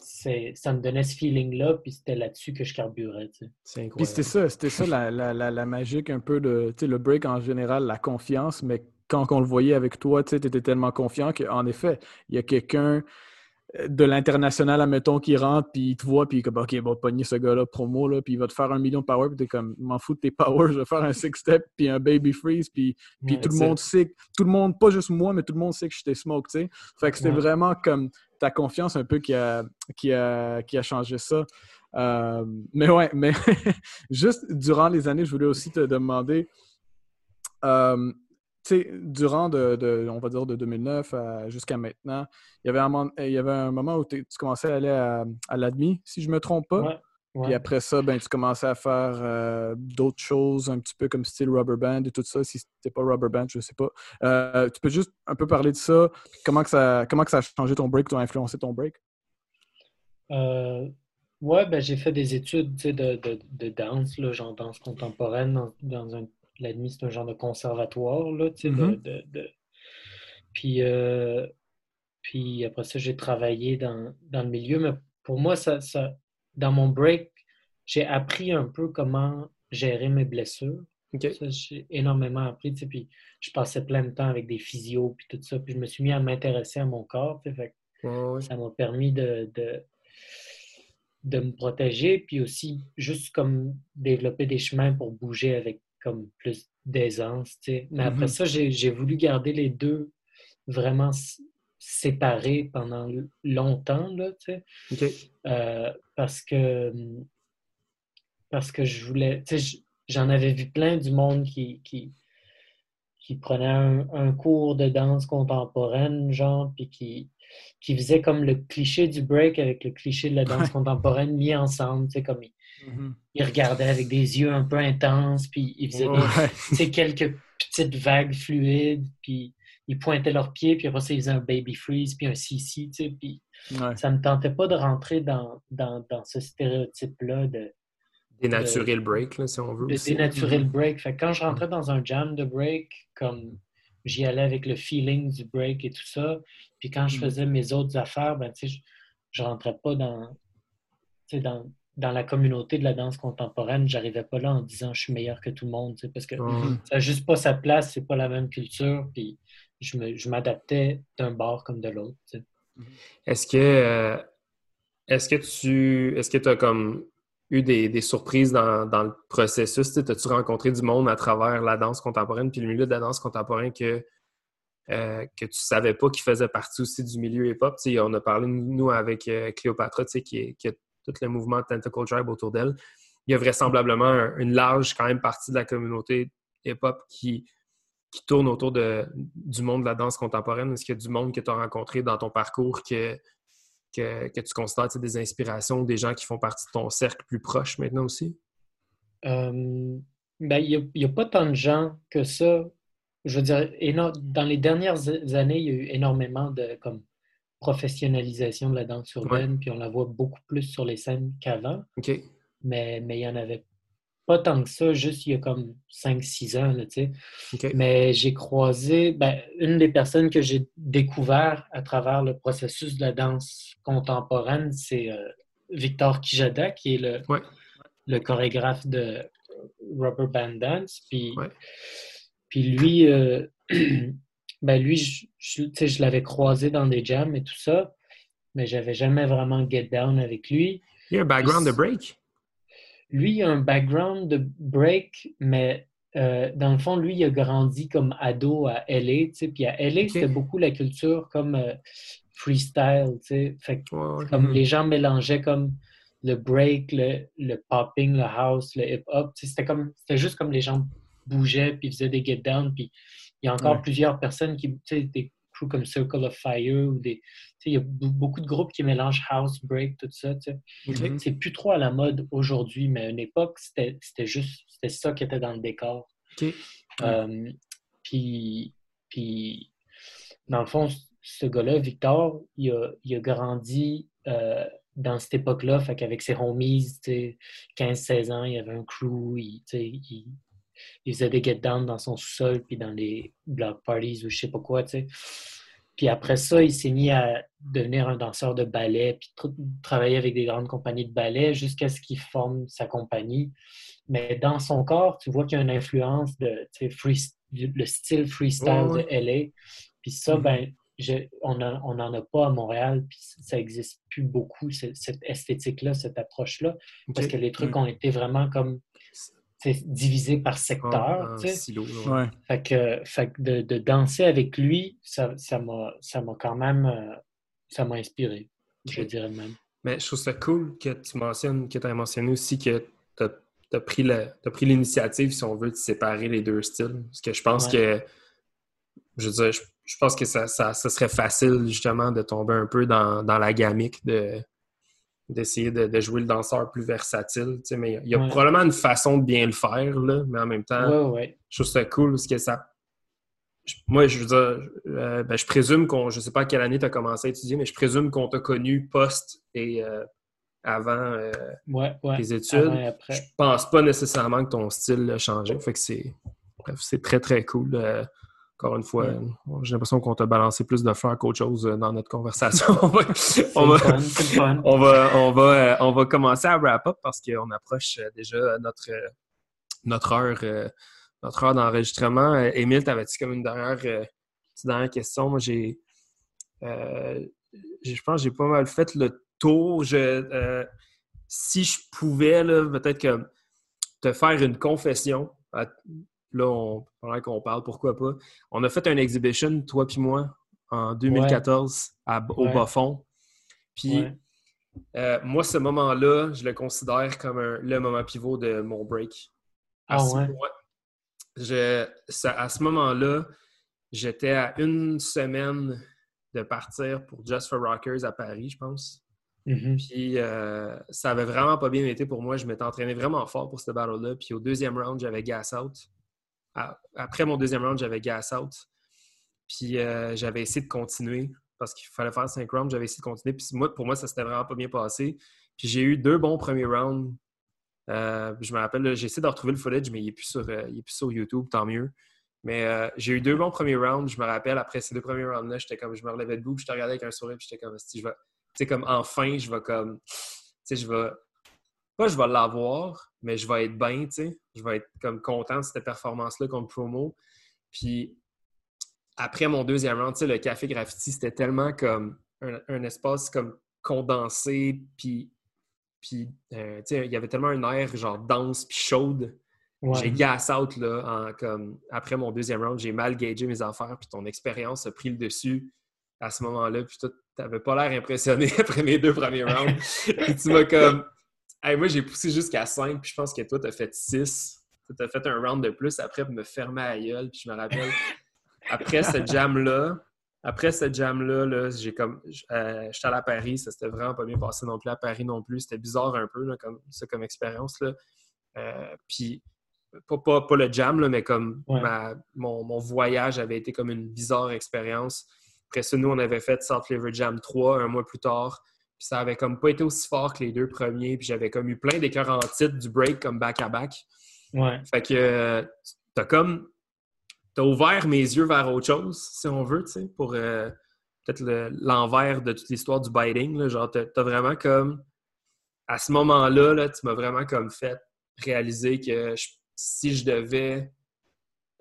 Speaker 3: ça me donnait ce feeling-là, puis c'était là-dessus que je carburais.
Speaker 2: Puis c'était ça, c'était ça la, la, la, magique un peu de le break en général, la confiance, mais quand on le voyait avec toi, tu étais tellement confiant qu'en effet, il y a quelqu'un de l'international, admettons, qui rentre, puis il te voit, puis il comme, OK, va pogner ce gars-là promo, là, puis il va te faire un million de power, puis t'es comme, m'en fous de tes powers, je vais faire un six-step, puis un baby freeze, puis, puis tout le monde sait, tout le monde, pas juste moi, mais tout le monde sait que je t'ai smoke, tu sais. Fait que c'était vraiment comme ta confiance un peu qui a, qui a, qui a changé ça. Euh, mais ouais, mais juste durant les années, je voulais aussi te demander, euh, durant, de, on va dire, de 2009 jusqu'à maintenant, il y, avait un, moment où tu commençais à aller à, à l'admi, si je ne me trompe pas. Puis après ça, ben, tu commençais à faire euh, d'autres choses, un petit peu comme style rubber band et tout ça. Si c'était pas rubber band, je ne sais pas. Euh, tu peux juste un peu parler de ça. Comment que ça, comment que ça a changé ton break, ou influencé ton break?
Speaker 3: Euh, ouais, ben, j'ai fait des études de, de, de, danse, là, genre danse contemporaine dans, dans un l'admi, c'est un genre de conservatoire, là, sais, de, mm-hmm. Puis, euh, puis après ça, j'ai travaillé dans, le milieu, mais pour moi, ça, ça dans mon break, j'ai appris un peu comment gérer mes blessures. j'ai énormément appris, puis je passais plein de temps avec des physios, puis tout ça, puis je me suis mis à m'intéresser à mon corps, fait, ça m'a permis de, de, de me protéger, puis aussi juste comme développer des chemins pour bouger avec comme plus d'aisance. Mais après mm-hmm. ça, j'ai voulu garder les deux vraiment séparés pendant longtemps, là, euh, parce que parce que je voulais, j'en avais vu plein du monde qui, qui, qui prenait un, cours de danse contemporaine, genre, puis qui, qui faisait comme le cliché du break avec le cliché de la danse contemporaine mis ensemble, tu sais, comme Mm-hmm. Il regardait avec des yeux un peu intenses, puis il faisait quelques petites vagues fluides, puis ils pointaient leurs pieds, puis après ça, ils faisaient un baby freeze, puis un CC, tu sais, puis ça me tentait pas de rentrer dans, dans, dans ce stéréotype-là de...
Speaker 1: Dénaturer le break, là, si on veut.
Speaker 3: De dénaturer le mm-hmm. break. Fait quand je rentrais dans un jam de break, comme j'y allais avec le feeling du break et tout ça, puis quand je mm-hmm. faisais mes autres affaires, ben, tu sais, je, je rentrais pas dans, dans, dans la communauté de la danse contemporaine, j'arrivais pas là en disant je suis meilleur que tout le monde, parce que ça n'a juste pas sa place, c'est pas la même culture, puis je m'adaptais d'un bord comme de l'autre.
Speaker 1: Est-ce que euh, est-ce que tu est-ce que as comme eu des, surprises dans, le processus? As-tu rencontré du monde à travers la danse contemporaine puis le milieu de la danse contemporaine que, euh, que tu savais pas qui faisait partie aussi du milieu hip-hop? On a parlé, nous, avec euh, Cléopatra, qui, qui, tout le mouvement Tentacle Tribe autour d'elle. Il y a vraisemblablement une large quand même partie de la communauté hip-hop qui, qui tourne autour de, du monde de la danse contemporaine? Est-ce qu'il y a du monde que tu as rencontré dans ton parcours que, que, tu constates des inspirations, des gens qui font partie de ton cercle plus proche maintenant aussi?
Speaker 3: Euh, ben, il n'y a, pas tant de gens que ça. Je veux dire, dans les dernières années, il y a eu énormément de comme professionnalisation de la danse urbaine, puis on la voit beaucoup plus sur les scènes qu'avant. Mais, mais il y en avait pas tant que ça, juste il y a comme 5-6 ans, tu sais.
Speaker 1: OK.
Speaker 3: Mais j'ai croisé, ben, une des personnes que j'ai découvert à travers le processus de la danse contemporaine, c'est euh, Victor Kijada, qui est le,
Speaker 1: Ouais.
Speaker 3: le chorégraphe de Rubber Band Dance. Puis,
Speaker 1: Ouais.
Speaker 3: puis lui, euh, ben lui, je, je l'avais croisé dans des jams et tout ça, mais j'avais jamais vraiment get down avec lui.
Speaker 1: Il y a un background de break?
Speaker 3: Lui, il a un background de break, mais euh, dans le fond, lui, il a grandi comme ado à LA, tu sais. Puis à LA, c'était beaucoup la culture comme euh, freestyle, tu sais. Fait que comme
Speaker 1: Mhm.
Speaker 3: les gens mélangeaient comme le break, le, le popping, le house, le hip-hop. tu sais, C'était comme c'était juste comme les gens bougeaient puis faisaient des get down. Puis il y a encore
Speaker 2: Ouais.
Speaker 3: plusieurs personnes qui, tu sais, des crews comme Circle of Fire ou des. Il y a beaucoup de groupes qui mélangent house, break, tout ça.
Speaker 1: OK.
Speaker 3: C'est plus trop à la mode aujourd'hui, mais à une époque, c'était juste c'était ça qui était dans le décor. Euh, puis, puis, dans le fond, ce gars-là, Victor, il a, il a grandi euh, dans cette époque-là, fait qu'avec ses homies, tu sais, 15-16 ans, il y avait un crew, il, il, il faisait des get-down dans son sous-sol, puis dans les block parties ou je sais pas quoi, tu sais. Puis après ça, il s'est mis à devenir un danseur de ballet, puis tr- travailler avec des grandes compagnies de ballet jusqu'à ce qu'il forme sa compagnie. Mais dans son corps, tu vois qu'il y a une influence de free- le style freestyle
Speaker 1: Ouais,
Speaker 3: de LA. Puis ça,
Speaker 1: Mhm.
Speaker 3: ben, je- on n'en a pas à Montréal, puis ça n'existe plus beaucoup, ce- cette esthétique-là, cette approche-là, parce que les trucs
Speaker 2: Mm.
Speaker 3: ont été vraiment comme divisés par secteur. Sais.
Speaker 1: silo.
Speaker 2: Ouais.
Speaker 3: Fait que, fait que de, de danser avec lui, ça ça m'a ça m'a quand même euh, ça m'a inspiré, je dirais même.
Speaker 1: Mais je trouve ça cool que tu mentionnes, que tu as mentionné aussi que tu as, pris la- t'as pris l'initiative, si on veut, de séparer les deux styles. Parce que je pense que, je veux dire, je, je pense que ça, ça, ça serait facile, justement, de tomber un peu dans, dans la gamique de d'essayer de, de jouer le danseur plus versatile. tu sais, mais il y a
Speaker 3: Ouais.
Speaker 1: probablement une façon de bien le faire, là, mais en même temps,
Speaker 3: Ouais, ouais.
Speaker 1: je trouve ça cool parce que ça. Moi, je veux dire, euh, ben, je présume qu'on. Je sais pas à quelle année tu as commencé à étudier, mais je présume qu'on t'a connu post et euh, avant euh, tes études.
Speaker 3: Avant et
Speaker 1: Je
Speaker 3: après.
Speaker 1: pense pas nécessairement que ton style a changé. Fait que c'est. Bref, c'est très très cool. Encore une fois,
Speaker 3: Ouais.
Speaker 1: euh, j'ai l'impression qu'on t'a balancé plus de fleurs qu'autre chose euh, dans notre conversation. on va,
Speaker 3: C'est
Speaker 1: on
Speaker 3: le
Speaker 1: va-
Speaker 3: fun, c'est le fun.
Speaker 1: on va, on va, on va commencer à wrap up parce qu'on approche euh, déjà notre, notre heure, notre heure d'enregistrement. Émile, t'avais-tu comme une dernière, petite dernière question? Moi, j'ai, euh, je pense que j'ai pas mal fait le tour. Je, euh, si je pouvais, peut-être que te faire une confession, à- là, on, pendant qu'on parle, pourquoi pas. On a fait un exhibition, toi puis moi, en 2014 à, au
Speaker 3: Ouais.
Speaker 1: Bas-Fond. Puis,
Speaker 3: Ouais.
Speaker 1: euh, moi, ce moment-là, je le considère comme un- le moment pivot de mon break. À
Speaker 3: Ah
Speaker 1: ce-
Speaker 3: ouais?
Speaker 1: Je, à ce moment-là, j'étais à une semaine de partir pour Just for Rockers à Paris, je pense.
Speaker 3: Mhm.
Speaker 1: Puis euh, ça avait vraiment pas bien été pour moi. Je m'étais entraîné vraiment fort pour cette battle-là. Puis au deuxième round, j'avais gas out. Après mon deuxième round, j'avais gas out. Puis euh, j'avais essayé de continuer parce qu'il fallait faire cinq rounds. J'avais essayé de continuer. Puis moi, pour moi, ça s'était vraiment pas bien passé. Puis j'ai eu deux bons premiers rounds. Euh, je me rappelle, j'ai essayé de retrouver le footage, mais il n'est plus, sur, euh, il plus sur YouTube, tant mieux. Mais j'ai eu deux bons premiers rounds. Je me rappelle, après ces deux premiers rounds-là, j'étais comme, je me relevais debout, je te regardais avec un sourire, puis j'étais comme, si je vais, tu sais, comme enfin, je vais comme, tu sais, je vais, pas je vais l'avoir, mais je vais être bien, tu sais. Je vais être comme content de cette performance-là contre promo. Puis après mon deuxième round, tu sais, le café graffiti, c'était tellement comme un, un espace comme condensé, puis, puis euh, tu sais, il y avait tellement un air genre dense puis chaude.
Speaker 3: Ouais.
Speaker 1: J'ai gas out là, en, comme, après mon deuxième round, j'ai mal gagé mes affaires, puis ton expérience a pris le dessus à ce moment-là, puis toi, t'avais pas l'air impressionné après mes deux premiers rounds. puis tu m'as comme. Hey, moi, j'ai poussé jusqu'à 5, puis je pense que toi, t'as fait 6. Tu as fait un round de plus après pour me fermer à gueule, puis je me rappelle, après ce jam-là, après ce jam-là, là, j'ai comme. euh, J'étais allé à Paris, ça s'était vraiment pas bien passé non plus à Paris non plus. C'était bizarre un peu, là, comme, ça comme expérience. Là. Euh, puis pas, pas, pas le jam, là, mais comme
Speaker 3: Ouais.
Speaker 1: ma- mon, mon voyage avait été comme une bizarre expérience. Après ça, nous, on avait fait Salt Flavor Jam 3 un mois plus tard. Puis ça avait comme pas été aussi fort que les deux premiers. Puis j'avais comme eu plein d'écœurs en titre du break comme back-à-back.
Speaker 3: Ouais.
Speaker 1: Fait que euh, t'as comme. T'as ouvert mes yeux vers autre chose, si on veut, tu sais, pour euh, peut-être le- l'envers de toute l'histoire du biting. là. Genre, t'as t'as vraiment comme. À ce moment-là, là, tu m'as vraiment comme fait réaliser que je- si je devais.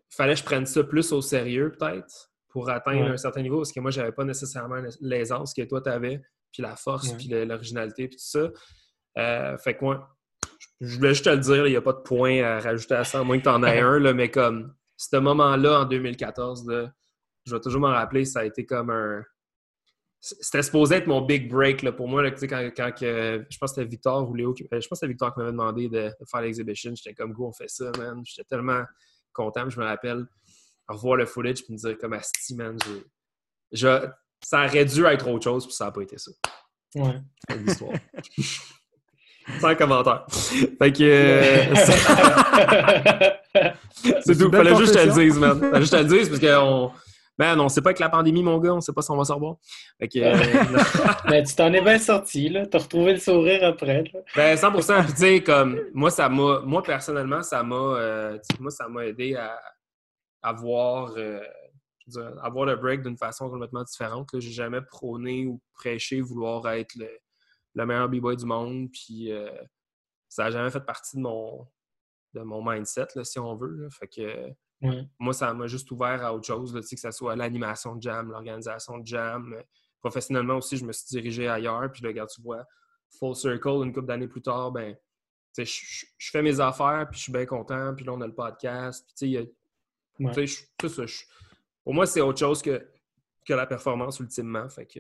Speaker 1: fallait que je prenne ça plus au sérieux, peut-être, pour atteindre
Speaker 3: Ouais.
Speaker 1: un certain niveau, parce que moi, j'avais pas nécessairement l'aisance que toi, t'avais, puis la force,
Speaker 3: Ouais.
Speaker 1: puis l'originalité, puis tout ça. Euh, fait que moi, je voulais juste te le dire, il n'y a pas de point à rajouter à ça, à moins que tu en aies un, là, mais comme ce moment-là, en 2014, là, je vais toujours m'en rappeler, ça a été comme un. C'était supposé être mon big break là, pour moi. Là, quand, quand que- je pense que c'était Victor ou Léo, qui- euh, je pense que c'était Victor qui m'avait demandé de, de faire l'exhibition. J'étais comme, go, on fait ça, man. J'étais tellement content. Je me rappelle revoir le footage et me dire, comme, Asti, man, j'ai- je- ça aurait dû être autre chose, puis ça n'a pas été ça.
Speaker 3: Ouais.
Speaker 1: C'est l'histoire. Sans commentaire. Fait que. euh, c'est tout. Fallait juste que je te le dise, man. Fallait juste que je te le dise parce qu'on. Man, on sait pas avec la pandémie, mon gars, on sait pas si on va se revoir. Fait que. euh,
Speaker 3: Mais tu t'en es bien sorti, là. T'as retrouvé le sourire après, là.
Speaker 1: ben, 100 Puis, tu sais, comme. Moi, ça m'a. Moi, personnellement, ça m'a. euh, moi, ça m'a aidé à, à voir. Euh, je veux dire, à voir le break d'une façon complètement différente. J'ai jamais prôné ou prêché vouloir être le, le meilleur b-boy du monde. Puis euh, ça n'a jamais fait partie de mon, de mon mindset, là, si on veut. là. Fait que
Speaker 3: Ouais.
Speaker 1: moi, ça m'a juste ouvert à autre chose, là, que ce soit l'animation de jam, l'organisation de jam. Professionnellement aussi, je me suis dirigé ailleurs. Puis là, regarde, tu vois, full circle, une couple d'années plus tard, ben, je, je- je fais mes affaires, puis je suis bien content. Puis là, on a le podcast. Puis tu sais,
Speaker 3: Ouais.
Speaker 1: je- c'est ça, je- pour moi, c'est autre chose que, que la performance, ultimement. Fait que,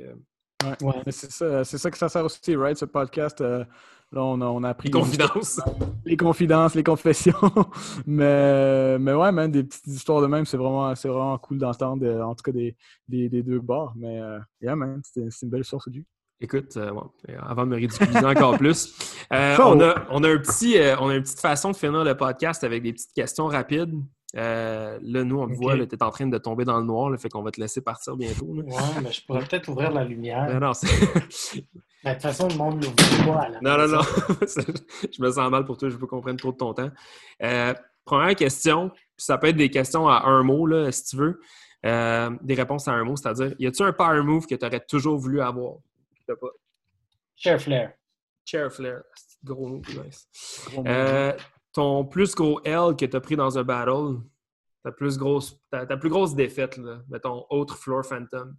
Speaker 3: Ouais.
Speaker 2: Mais c'est ça, c'est ça que ça sert aussi, right? Ce podcast, euh, là, on a, on a appris
Speaker 1: les confidences.
Speaker 2: les confidences, les confessions. mais, mais ouais, man, des petites histoires de même, c'est vraiment, c'est vraiment cool d'entendre, euh, en tout cas, des, des, des deux bords. Mais, euh, yeah, man, c'est c'est une belle source de vue.
Speaker 1: Écoute, euh, bon, avant de me ridiculiser encore plus, euh, on, a, on, a un petit, euh, on a une petite façon de finir le podcast avec des petites questions rapides. Euh, là, nous, on te
Speaker 3: Ok.
Speaker 1: voit, tu es en train de tomber dans le noir, là, fait qu'on va te laisser partir bientôt. là.
Speaker 3: Ouais, mais je pourrais peut-être ouvrir la lumière.
Speaker 1: Non, non, c'est-
Speaker 3: Mais de toute façon, le monde ne l'ouvre pas
Speaker 1: non, non, non. je me sens mal pour toi, je veux pas qu'on prenne trop de ton temps. Euh, première question, ça peut être des questions à un mot, là, si tu veux. Euh, des réponses à un mot, c'est-à-dire, y a-tu un power move que tu aurais toujours voulu avoir? Pas.
Speaker 3: Cher Flair.
Speaker 1: Chair flare. C'est Gros mot, nice.
Speaker 2: Gros.
Speaker 1: Ton plus gros L que tu as pris dans un battle, ta plus grosse, ta, ta plus grosse défaite, là, mettons, autre Floor Phantom.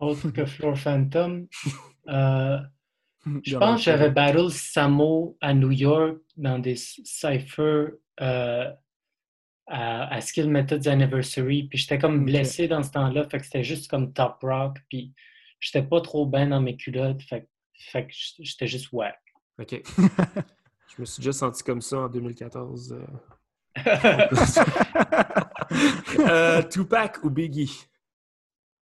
Speaker 3: Autre que Floor Phantom. Euh, je pense que j'avais battle Samo à New York dans des cyphers euh, à, à Skill Methods Anniversary. Puis j'étais comme blessé dans ce temps-là. Fait que c'était juste comme top rock. Puis j'étais pas trop bien dans mes culottes. Fait, que- fait que j'étais juste whack.
Speaker 1: OK. Je me suis déjà senti comme ça en 2014. euh. Euh, Tupac ou Biggie?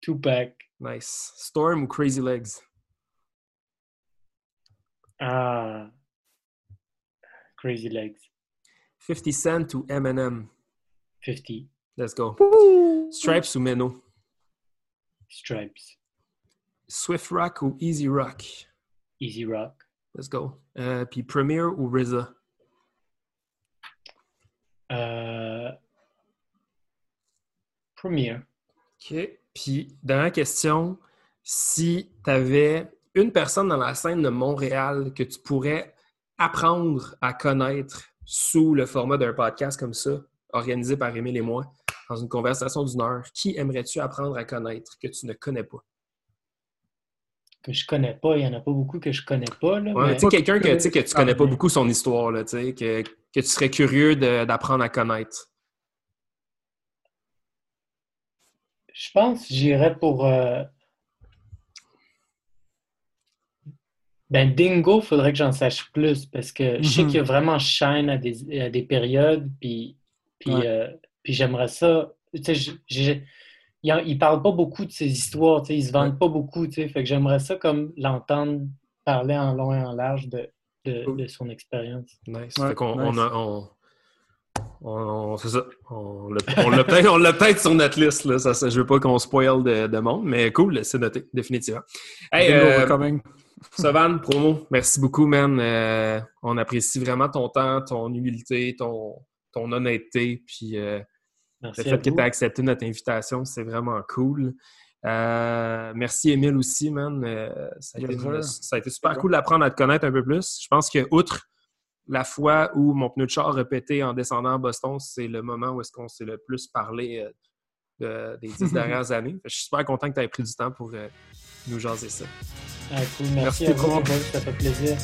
Speaker 3: Tupac.
Speaker 1: Nice. Storm ou Crazy Legs?
Speaker 3: Ah. Crazy Legs.
Speaker 1: 50 Cent ou Eminem?
Speaker 3: 50.
Speaker 1: Let's go. Stripes ou Meno?
Speaker 3: Stripes.
Speaker 1: Swift Rock ou Easy Rock?
Speaker 3: Easy Rock.
Speaker 1: Let's go. Euh, Puis Premier ou RZA?
Speaker 3: Euh, Premier.
Speaker 1: OK. Puis, dernière question. Si tu avais une personne dans la scène de Montréal que tu pourrais apprendre à connaître sous le format d'un podcast comme ça, organisé par Émile et moi, dans une conversation d'une heure, qui aimerais-tu apprendre à connaître que tu ne connais pas?
Speaker 3: Que je connais pas. Il y en a pas beaucoup que je connais pas. Là,
Speaker 1: Ouais,
Speaker 3: mais-
Speaker 1: tu sais, quelqu'un que, que tu connais pas beaucoup son histoire, là, tu sais, que, que tu serais curieux de- d'apprendre à connaître.
Speaker 3: Je pense que j'irais pour. euh, Ben, Dingo, faudrait que j'en sache plus parce que je sais
Speaker 2: Mhm.
Speaker 3: qu'il y a vraiment shine à des, à des périodes, puis, puis,
Speaker 2: Ouais.
Speaker 3: euh, puis j'aimerais ça. Tu sais, il, en- il parle pas beaucoup de ses histoires, tu sais, il se vante pas beaucoup, tu sais, fait que j'aimerais ça comme l'entendre parler en long et en large de, de,
Speaker 1: Cool.
Speaker 3: de son expérience.
Speaker 1: Nice.
Speaker 2: Ouais,
Speaker 1: fait qu'on
Speaker 2: nice.
Speaker 1: on a, on, c'est ça. On l'a peut-être sur notre liste. Là. Ça, je veux pas qu'on spoil de, de, monde, mais cool, c'est noté, définitivement. Hey, euh, Savan, promo, merci beaucoup, man. Euh, on apprécie vraiment ton temps, ton humilité, ton, ton honnêteté. Puis euh, le fait que tu as accepté notre invitation, c'est vraiment cool. Euh, merci, Émile, aussi, man. ça, a été, super cool d'apprendre à te connaître un peu plus. Je pense que, outre la fois où mon pneu de char a pété en descendant à Boston, c'est le moment où est-ce qu'on s'est le plus parlé des dix dernières années. Je suis super content que tu aies pris du temps pour nous jaser ça.
Speaker 3: Ah, cool. Merci, Merci à vous, ça fait plaisir.